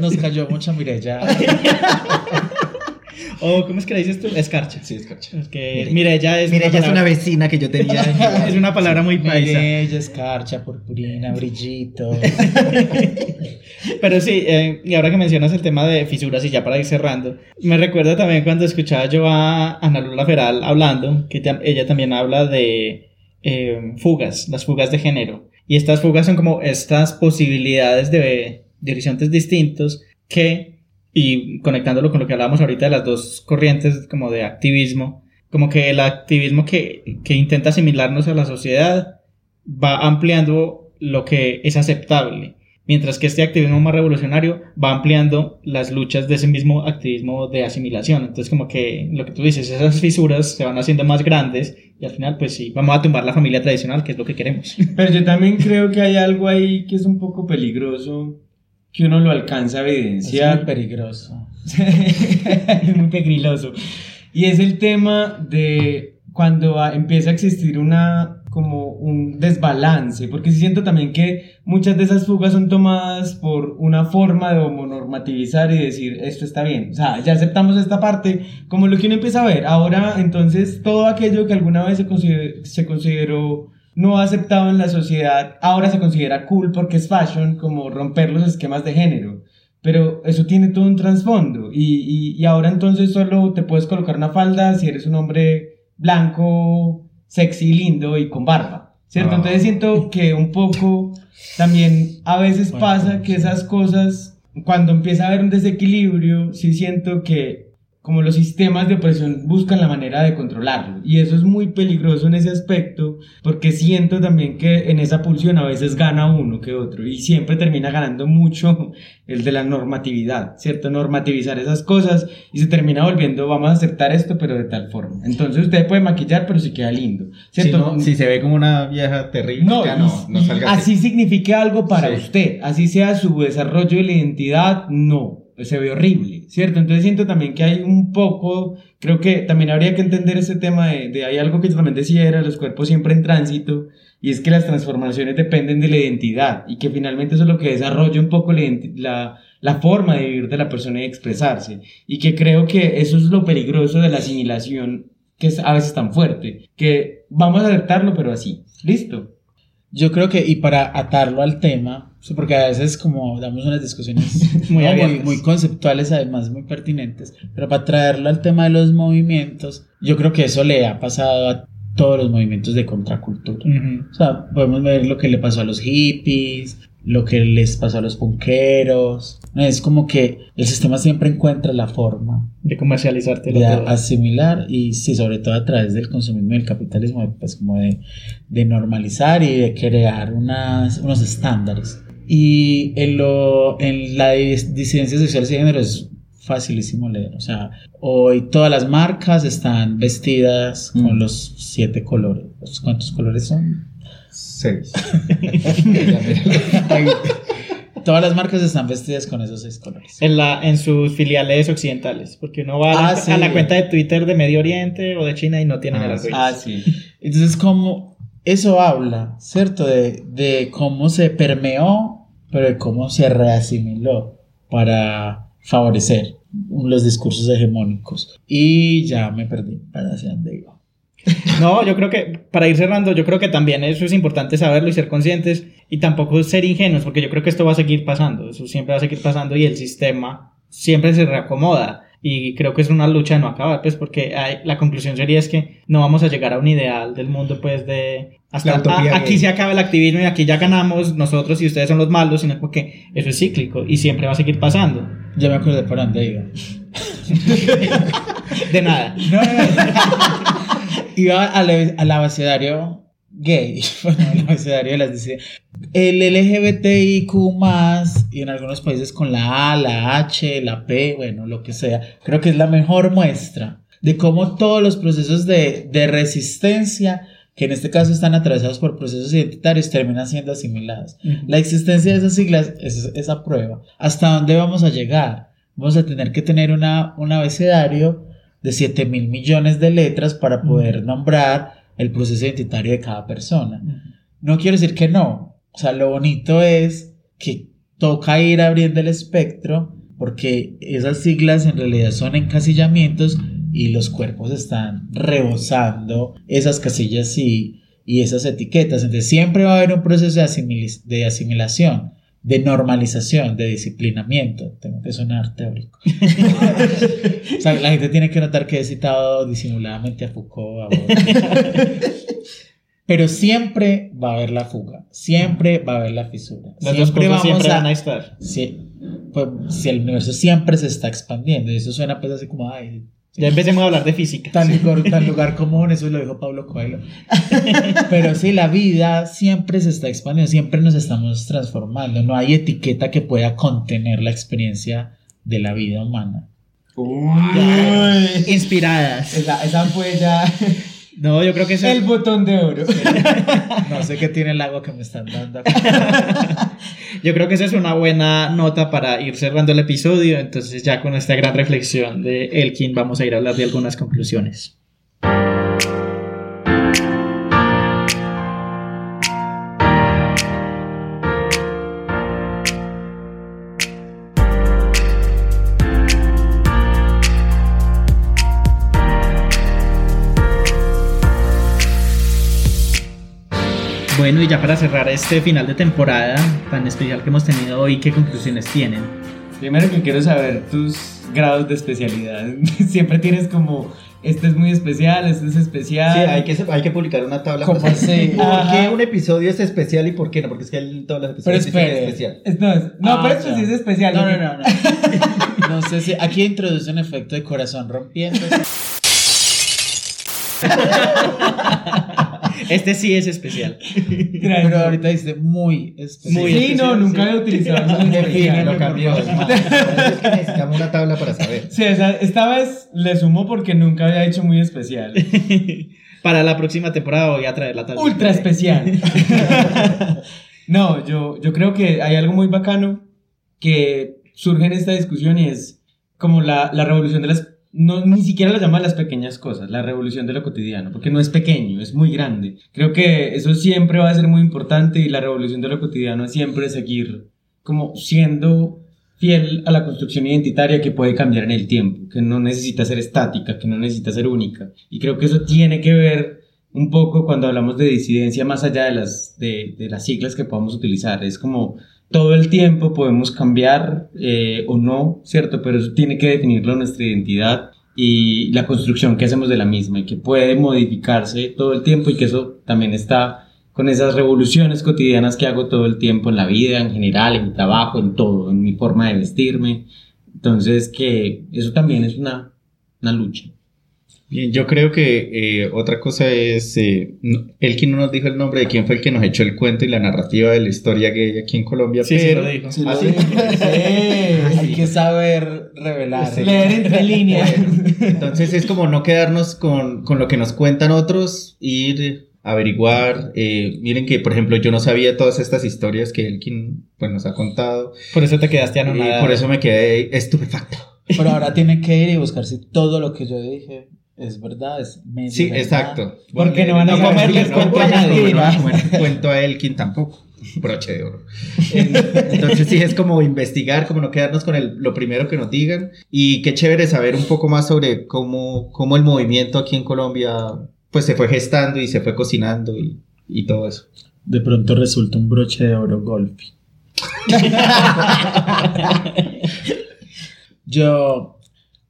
Nos cayó mucha Mirella. O, ¿cómo es que le dices tú? Escarcha. Sí, escarcha. Es que Mireya es Mira, ella es una vecina que yo tenía. es una palabra muy paisa. Mirella, escarcha, purpurina, brillito. Pero sí, eh, y ahora que mencionas el tema de fisuras y ya para ir cerrando, me recuerda también cuando escuchaba yo a Ana Lula Feral hablando, que ella también habla de eh, fugas, las fugas de género. Y estas fugas son como estas posibilidades de, de horizontes distintos que, y conectándolo con lo que hablábamos ahorita de las dos corrientes como de activismo, como que el activismo que, que intenta asimilarnos a la sociedad va ampliando lo que es aceptable, mientras que este activismo más revolucionario va ampliando las luchas de ese mismo activismo de asimilación. Entonces como que lo que tú dices, esas fisuras se van haciendo más grandes y al final pues sí, vamos a tumbar la familia tradicional, que es lo que queremos. Pero yo también creo que hay algo ahí que es un poco peligroso, que uno lo alcanza a Es evidenciar. muy peligroso. es muy pegriloso. Y es el tema de cuando empieza a existir una como un desbalance, porque siento también que muchas de esas fugas son tomadas por una forma de homonormativizar y decir esto está bien, o sea, ya aceptamos esta parte, como lo que uno empieza a ver, ahora entonces todo aquello que alguna vez se, consider- se consideró no aceptado en la sociedad, ahora se considera cool porque es fashion, como romper los esquemas de género. Pero eso tiene todo un trasfondo. Y, y, y ahora entonces solo te puedes colocar una falda si eres un hombre blanco, sexy, lindo y con barba. ¿Cierto? Ah. Entonces siento que un poco también a veces Bueno, pasa que esas cosas, cuando empieza a haber un desequilibrio, sí siento que como los sistemas de opresión buscan la manera de controlarlo. Y eso es muy peligroso en ese aspecto, porque siento también que en esa pulsión a veces gana uno que otro, y siempre termina ganando mucho el de la normatividad, ¿cierto? Normativizar esas cosas y se termina volviendo, vamos a aceptar esto, pero de tal forma. Entonces usted puede maquillar, pero si queda lindo, Si, ¿cierto? no- si se ve como una vieja terrible, No, ya no, no salga así significa algo para Sí. usted, así sea su desarrollo de la identidad, no, se ve horrible, ¿cierto? Entonces siento también que hay un poco, creo que también habría que entender ese tema de, de hay algo que yo también decía, era los cuerpos siempre en tránsito, y es que las transformaciones dependen de la identidad, y que finalmente eso es lo que desarrolla un poco la, la, la forma de vivir de la persona y de expresarse, y que creo que eso es lo peligroso de la asimilación, que es a veces tan fuerte, que vamos a aceptarlo, pero así, listo. Yo creo que, y para atarlo al tema, sí, porque a veces como damos unas discusiones Muy muy, muy conceptuales, además muy pertinentes, pero para traerlo al tema de los movimientos, yo creo que eso le ha pasado a todos los movimientos de contracultura. Ujú. O sea, podemos ver lo que le pasó a los hippies, lo que les pasó a los punqueros. Es como que el sistema siempre encuentra la forma De comercializarte de asimilar y sí, sobre todo a través del consumismo y el capitalismo, pues como de, de normalizar y de crear unas, unos estándares. Y en, lo, en la dis- disidencia sexual y género es facilísimo leer. O sea, hoy todas las marcas están vestidas con Mm. los siete colores. ¿Cuántos colores son? Seis. Todas las marcas están vestidas con esos seis colores. En, la, en sus filiales occidentales, porque uno va a, Ah, la, sí. a la cuenta de Twitter de Medio Oriente o de China y no tienen Ah, el. Ah, sí. Entonces, como eso habla, ¿cierto? De, de cómo se permeó, pero de cómo se reasimiló para favorecer los discursos hegemónicos. Y ya me perdí para hacia dónde iba. No, yo creo que para ir cerrando, yo creo que también eso es importante saberlo y ser conscientes y tampoco ser ingenuos, porque yo creo que esto va a seguir pasando, eso siempre va a seguir pasando y el sistema siempre se reacomoda. Y creo que es una lucha de no acabar, pues porque hay- la conclusión sería es que no vamos a llegar a un ideal del mundo, pues de... Hasta a- aquí se acaba el activismo y aquí ya ganamos nosotros y ustedes son los malos, sino porque eso es cíclico y siempre va a seguir pasando. Ya me acordé para dónde iba. De nada. No, no, no. Iba al, al abecedario gay, bueno, al abecedario de las disidencias. El LGBTIQ y en algunos países con la A, la H, la P, bueno, lo que sea. Creo que es la mejor muestra de cómo todos los procesos de, de resistencia, que en este caso están atravesados por procesos identitarios, terminan siendo asimilados. La existencia de esas siglas es esa prueba. ¿Hasta dónde vamos a llegar? Vamos a tener que tener una, un abecedario de 7 mil millones de letras para poder nombrar el proceso identitario de cada persona. No quiero decir que no. O sea, lo bonito es que toca ir abriendo el espectro porque esas siglas en realidad son encasillamientos y los cuerpos están rebosando esas casillas y, y esas etiquetas. Entonces siempre va a haber un proceso de, asimil- de asimilación, de normalización, de disciplinamiento. Tengo que sonar teórico. o sea, la gente tiene que notar que he citado disimuladamente a Foucault. a. Pero siempre va a haber la fuga, siempre va a haber la fisura. Las dos siempre cosas siempre a- van a estar. Sí, pues, si el universo siempre se está expandiendo y eso suena pues así como, ay, Ya empecemos a hablar de física. tan lugar, tan lugar común, eso lo dijo Pablo Coelho. Pero sí, la vida siempre se está expandiendo, siempre nos estamos transformando, no hay etiqueta que pueda contener la experiencia de la vida humana. Inspiradas. Esa, esa fue ya No, yo creo que eso el botón de oro. No sé qué tiene el agua que me están dando. Yo creo que esa es una buena nota para ir cerrando el episodio. Entonces, ya con esta gran reflexión de Elkin, vamos a ir a hablar de algunas conclusiones. Bueno, y ya para cerrar este final de temporada tan especial que hemos tenido hoy, ¿qué conclusiones tienen? Primero que quiero saber tus grados de especialidad. Siempre tienes como, este es muy especial, este es especial. Sí, hay que, hay que publicar una tabla. ¿Cómo para-? ¿Por Ajá. qué un episodio es especial y por qué no? Porque es que el- todos los Pero espere. es especial. Es- No, es- no Ah, pero esto sí es especial. No, no, no, no. No sé si aquí introduce un efecto de corazón rompiendo. Este sí es especial. Pero ahorita dice muy especial. Muy sí, especial, no, sí. nunca había utilizado eso. Defínelo, Lo cambió. Es que necesitamos una tabla para saber. Sí, o sea, esta vez le sumo porque nunca había hecho muy especial. Para la próxima temporada voy a traer la tabla. Ultra especial. no, yo, yo creo que hay algo muy bacano que surge en esta discusión y es como la, la revolución de las... No, ni siquiera la llaman las pequeñas cosas, la revolución de lo cotidiano, porque no es pequeño, es muy grande. Creo que eso siempre va a ser muy importante y la revolución de lo cotidiano es siempre seguir como siendo fiel a la construcción identitaria que puede cambiar en el tiempo, que no necesita ser estática, que no necesita ser única. Y creo que eso tiene que ver un poco cuando hablamos de disidencia más allá de las, de, de las siglas que podamos utilizar. Es como todo el tiempo podemos cambiar eh, o no, ¿cierto? Pero eso tiene que definirlo nuestra identidad y la construcción que hacemos de la misma y que puede modificarse todo el tiempo y que eso también está con esas revoluciones cotidianas que hago todo el tiempo en la vida, en general, en mi trabajo, en todo, en mi forma de vestirme. Entonces, que eso también es una, una lucha. Bien, yo creo que eh, otra cosa es, eh, no- Elkin no nos dijo el nombre de quién fue el que nos echó el cuento y la narrativa de la historia gay aquí en Colombia, Sí, sí pero lo dijo. Ah, sí. Hay que saber revelar. Leer entre líneas. Entonces es como no quedarnos con, con lo que nos cuentan otros, ir averiguar. eh, miren que, por ejemplo, yo no sabía todas estas historias que Elkin pues, nos ha contado Por eso te quedaste y anonadado. por eso me quedé estupefacto. Pero ahora tienen que ir y buscar si todo lo que yo dije es verdad, es medio Sí, verdad. exacto. Porque no van a No comerles que- cuento a voy nadie. comer- a comer cuento a Elkin tampoco. Broche de oro. Entonces sí es como investigar, como no quedarnos con el- lo primero que nos digan. Y qué chévere saber un poco más sobre cómo, cómo el movimiento aquí en Colombia pues se fue gestando y se fue cocinando y, y todo eso. De pronto resulta un broche de oro golfi. Yo,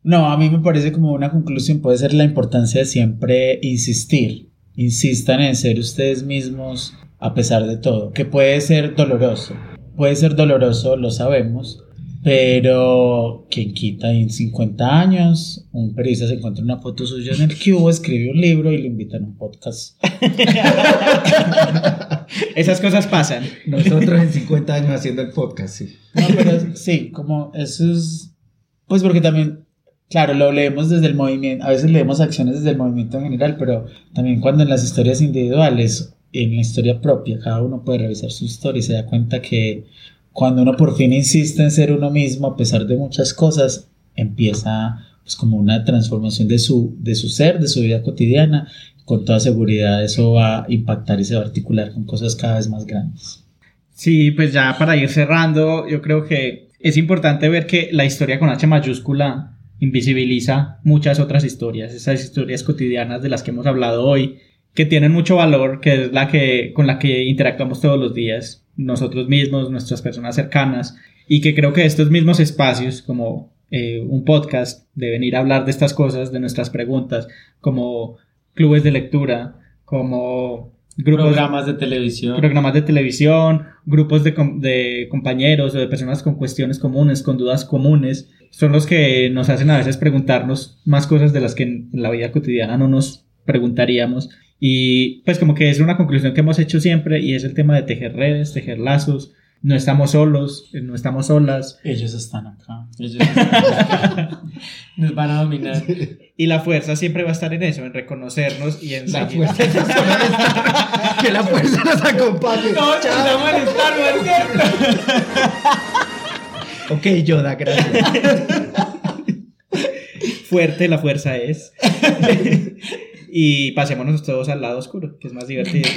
no, a mí me parece como una conclusión, puede ser la importancia de siempre insistir. Insistan en ser ustedes mismos a pesar de todo, que puede ser doloroso. Puede ser doloroso, lo sabemos, Pero, quien quita en 50 años, un periodista se encuentra una foto suya en el cubo, escribe un libro y lo invitan a un podcast. Esas cosas pasan. Nosotros en 50 años haciendo el podcast, sí. No, pero sí, como eso es. Pues porque también, claro, lo leemos desde el movimiento. A veces leemos acciones desde el movimiento en general, pero también cuando en las historias individuales, en la historia propia, cada uno puede revisar su historia y se da cuenta que cuando uno por fin insiste en ser uno mismo, a pesar de muchas cosas, empieza pues como una transformación de su, de su ser, de su vida cotidiana. Con toda seguridad eso va a impactar y se va a articular con cosas cada vez más grandes. Sí, pues ya para ir cerrando, yo creo que es importante ver que la historia con H mayúscula invisibiliza muchas otras historias, esas historias cotidianas de las que hemos hablado hoy, que tienen mucho valor, que es la que con la que interactuamos todos los días, nosotros mismos, nuestras personas cercanas, y que creo que estos mismos espacios, como eh, un podcast, de venir a hablar de estas cosas, de nuestras preguntas, como clubes de lectura, como grupos Programas de televisión. programas de televisión, grupos de, de compañeros o de personas con cuestiones comunes, con dudas comunes, son los que nos hacen a veces preguntarnos más cosas de las que en la vida cotidiana no nos preguntaríamos. Y pues como que es una conclusión que hemos hecho siempre y es el tema de tejer redes, tejer lazos. No estamos solos, eh, no estamos solas. Ellos están acá. Ellos- Nos van a dominar. Y la fuerza siempre va a estar en eso, en reconocernos y en La seguir- fuerza Que la fuerza nos acompañe. No, estamos en Star Wars, ¿cierto? Ok, Yoda, gracias. Fuerte la fuerza es. Y pasémonos todos al lado oscuro, que es más divertido.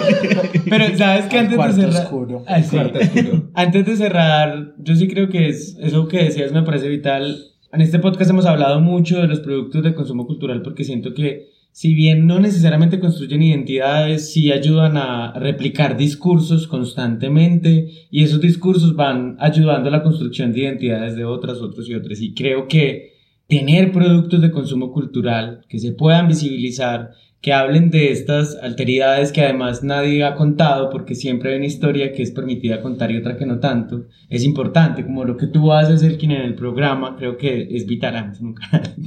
Pero sabes que antes de cerrar. oscuro. Ah, sí. Cuarto oscuro. Antes de cerrar, yo sí creo que es, eso que decías me parece vital. En este podcast hemos hablado mucho de los productos de consumo cultural porque siento que si bien no necesariamente construyen identidades, sí ayudan a replicar discursos constantemente y esos discursos van ayudando a la construcción de identidades de otras, otros y otras. Y creo que tener productos de consumo cultural que se puedan visibilizar, que hablen de estas alteridades que además nadie ha contado porque siempre hay una historia que es permitida contar y otra que no tanto, es importante, como lo que tú haces, Elkin, en el programa, creo que es vital,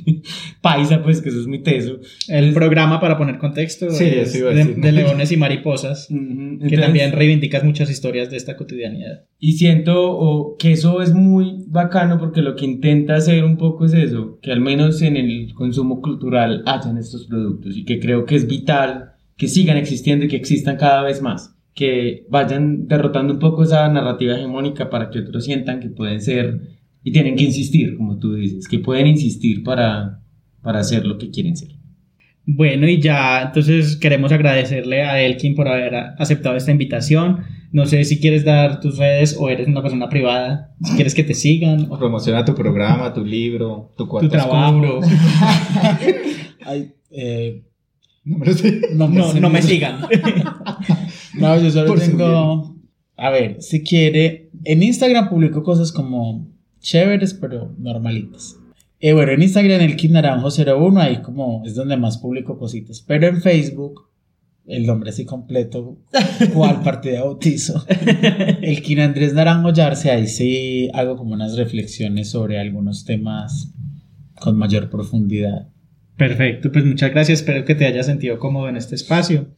paisa, pues que eso es muy teso. El programa, para poner contexto, Sí, es de, de leones y mariposas, Ujú, que entonces- también reivindicas muchas historias de esta cotidianidad. Y siento o, que eso es muy bacano porque lo que intenta hacer un poco es eso, que al menos en el consumo cultural hayan estos productos y que creo que es vital que sigan existiendo y que existan cada vez más, que vayan derrotando un poco esa narrativa hegemónica para que otros sientan que pueden ser y tienen que insistir, como tú dices, que pueden insistir para, para hacer lo que quieren ser. Bueno, y ya entonces queremos agradecerle a Elkin por haber aceptado esta invitación. No sé si quieres dar tus redes o eres una persona privada, si quieres que te sigan, o Promociona tu programa, tu libro, tu tu cuarto trabajo. oscuro. Ay, eh, No me no, No, no me sigan. No, yo solo Por tengo. A ver, si quiere. En Instagram publico cosas como chéveres, pero normalitas. Eh, bueno, en Instagram, el Kid Naranjo 01, ahí como es donde más publico cositas. Pero en Facebook, el nombre así completo, cual parte de bautizo. El Kid Andrés Naranjo Yarse, ahí sí hago como unas reflexiones sobre algunos temas con mayor profundidad. Perfecto, pues muchas gracias, espero que te hayas sentido cómodo en este espacio.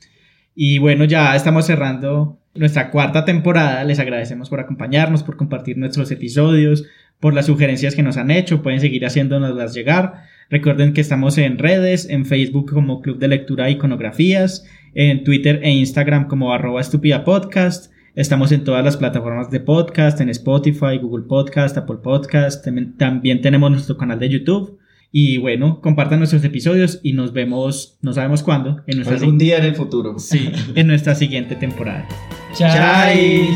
Y bueno, ya estamos cerrando nuestra cuarta temporada, les agradecemos por acompañarnos, por compartir nuestros episodios, por las sugerencias que nos han hecho, pueden seguir haciéndonoslas llegar. Recuerden que estamos en redes, en Facebook como Club de Lectura e Iconografías, en Twitter e Instagram como arroba estúpida podcast. Estamos en todas las plataformas de podcast, en Spotify, Google Podcast, Apple Podcast. También, también tenemos nuestro canal de YouTube. Y bueno, compartan nuestros episodios y nos vemos, no sabemos cuándo, en nuestra, Algún día en el futuro. sí, en nuestra siguiente temporada. Chai.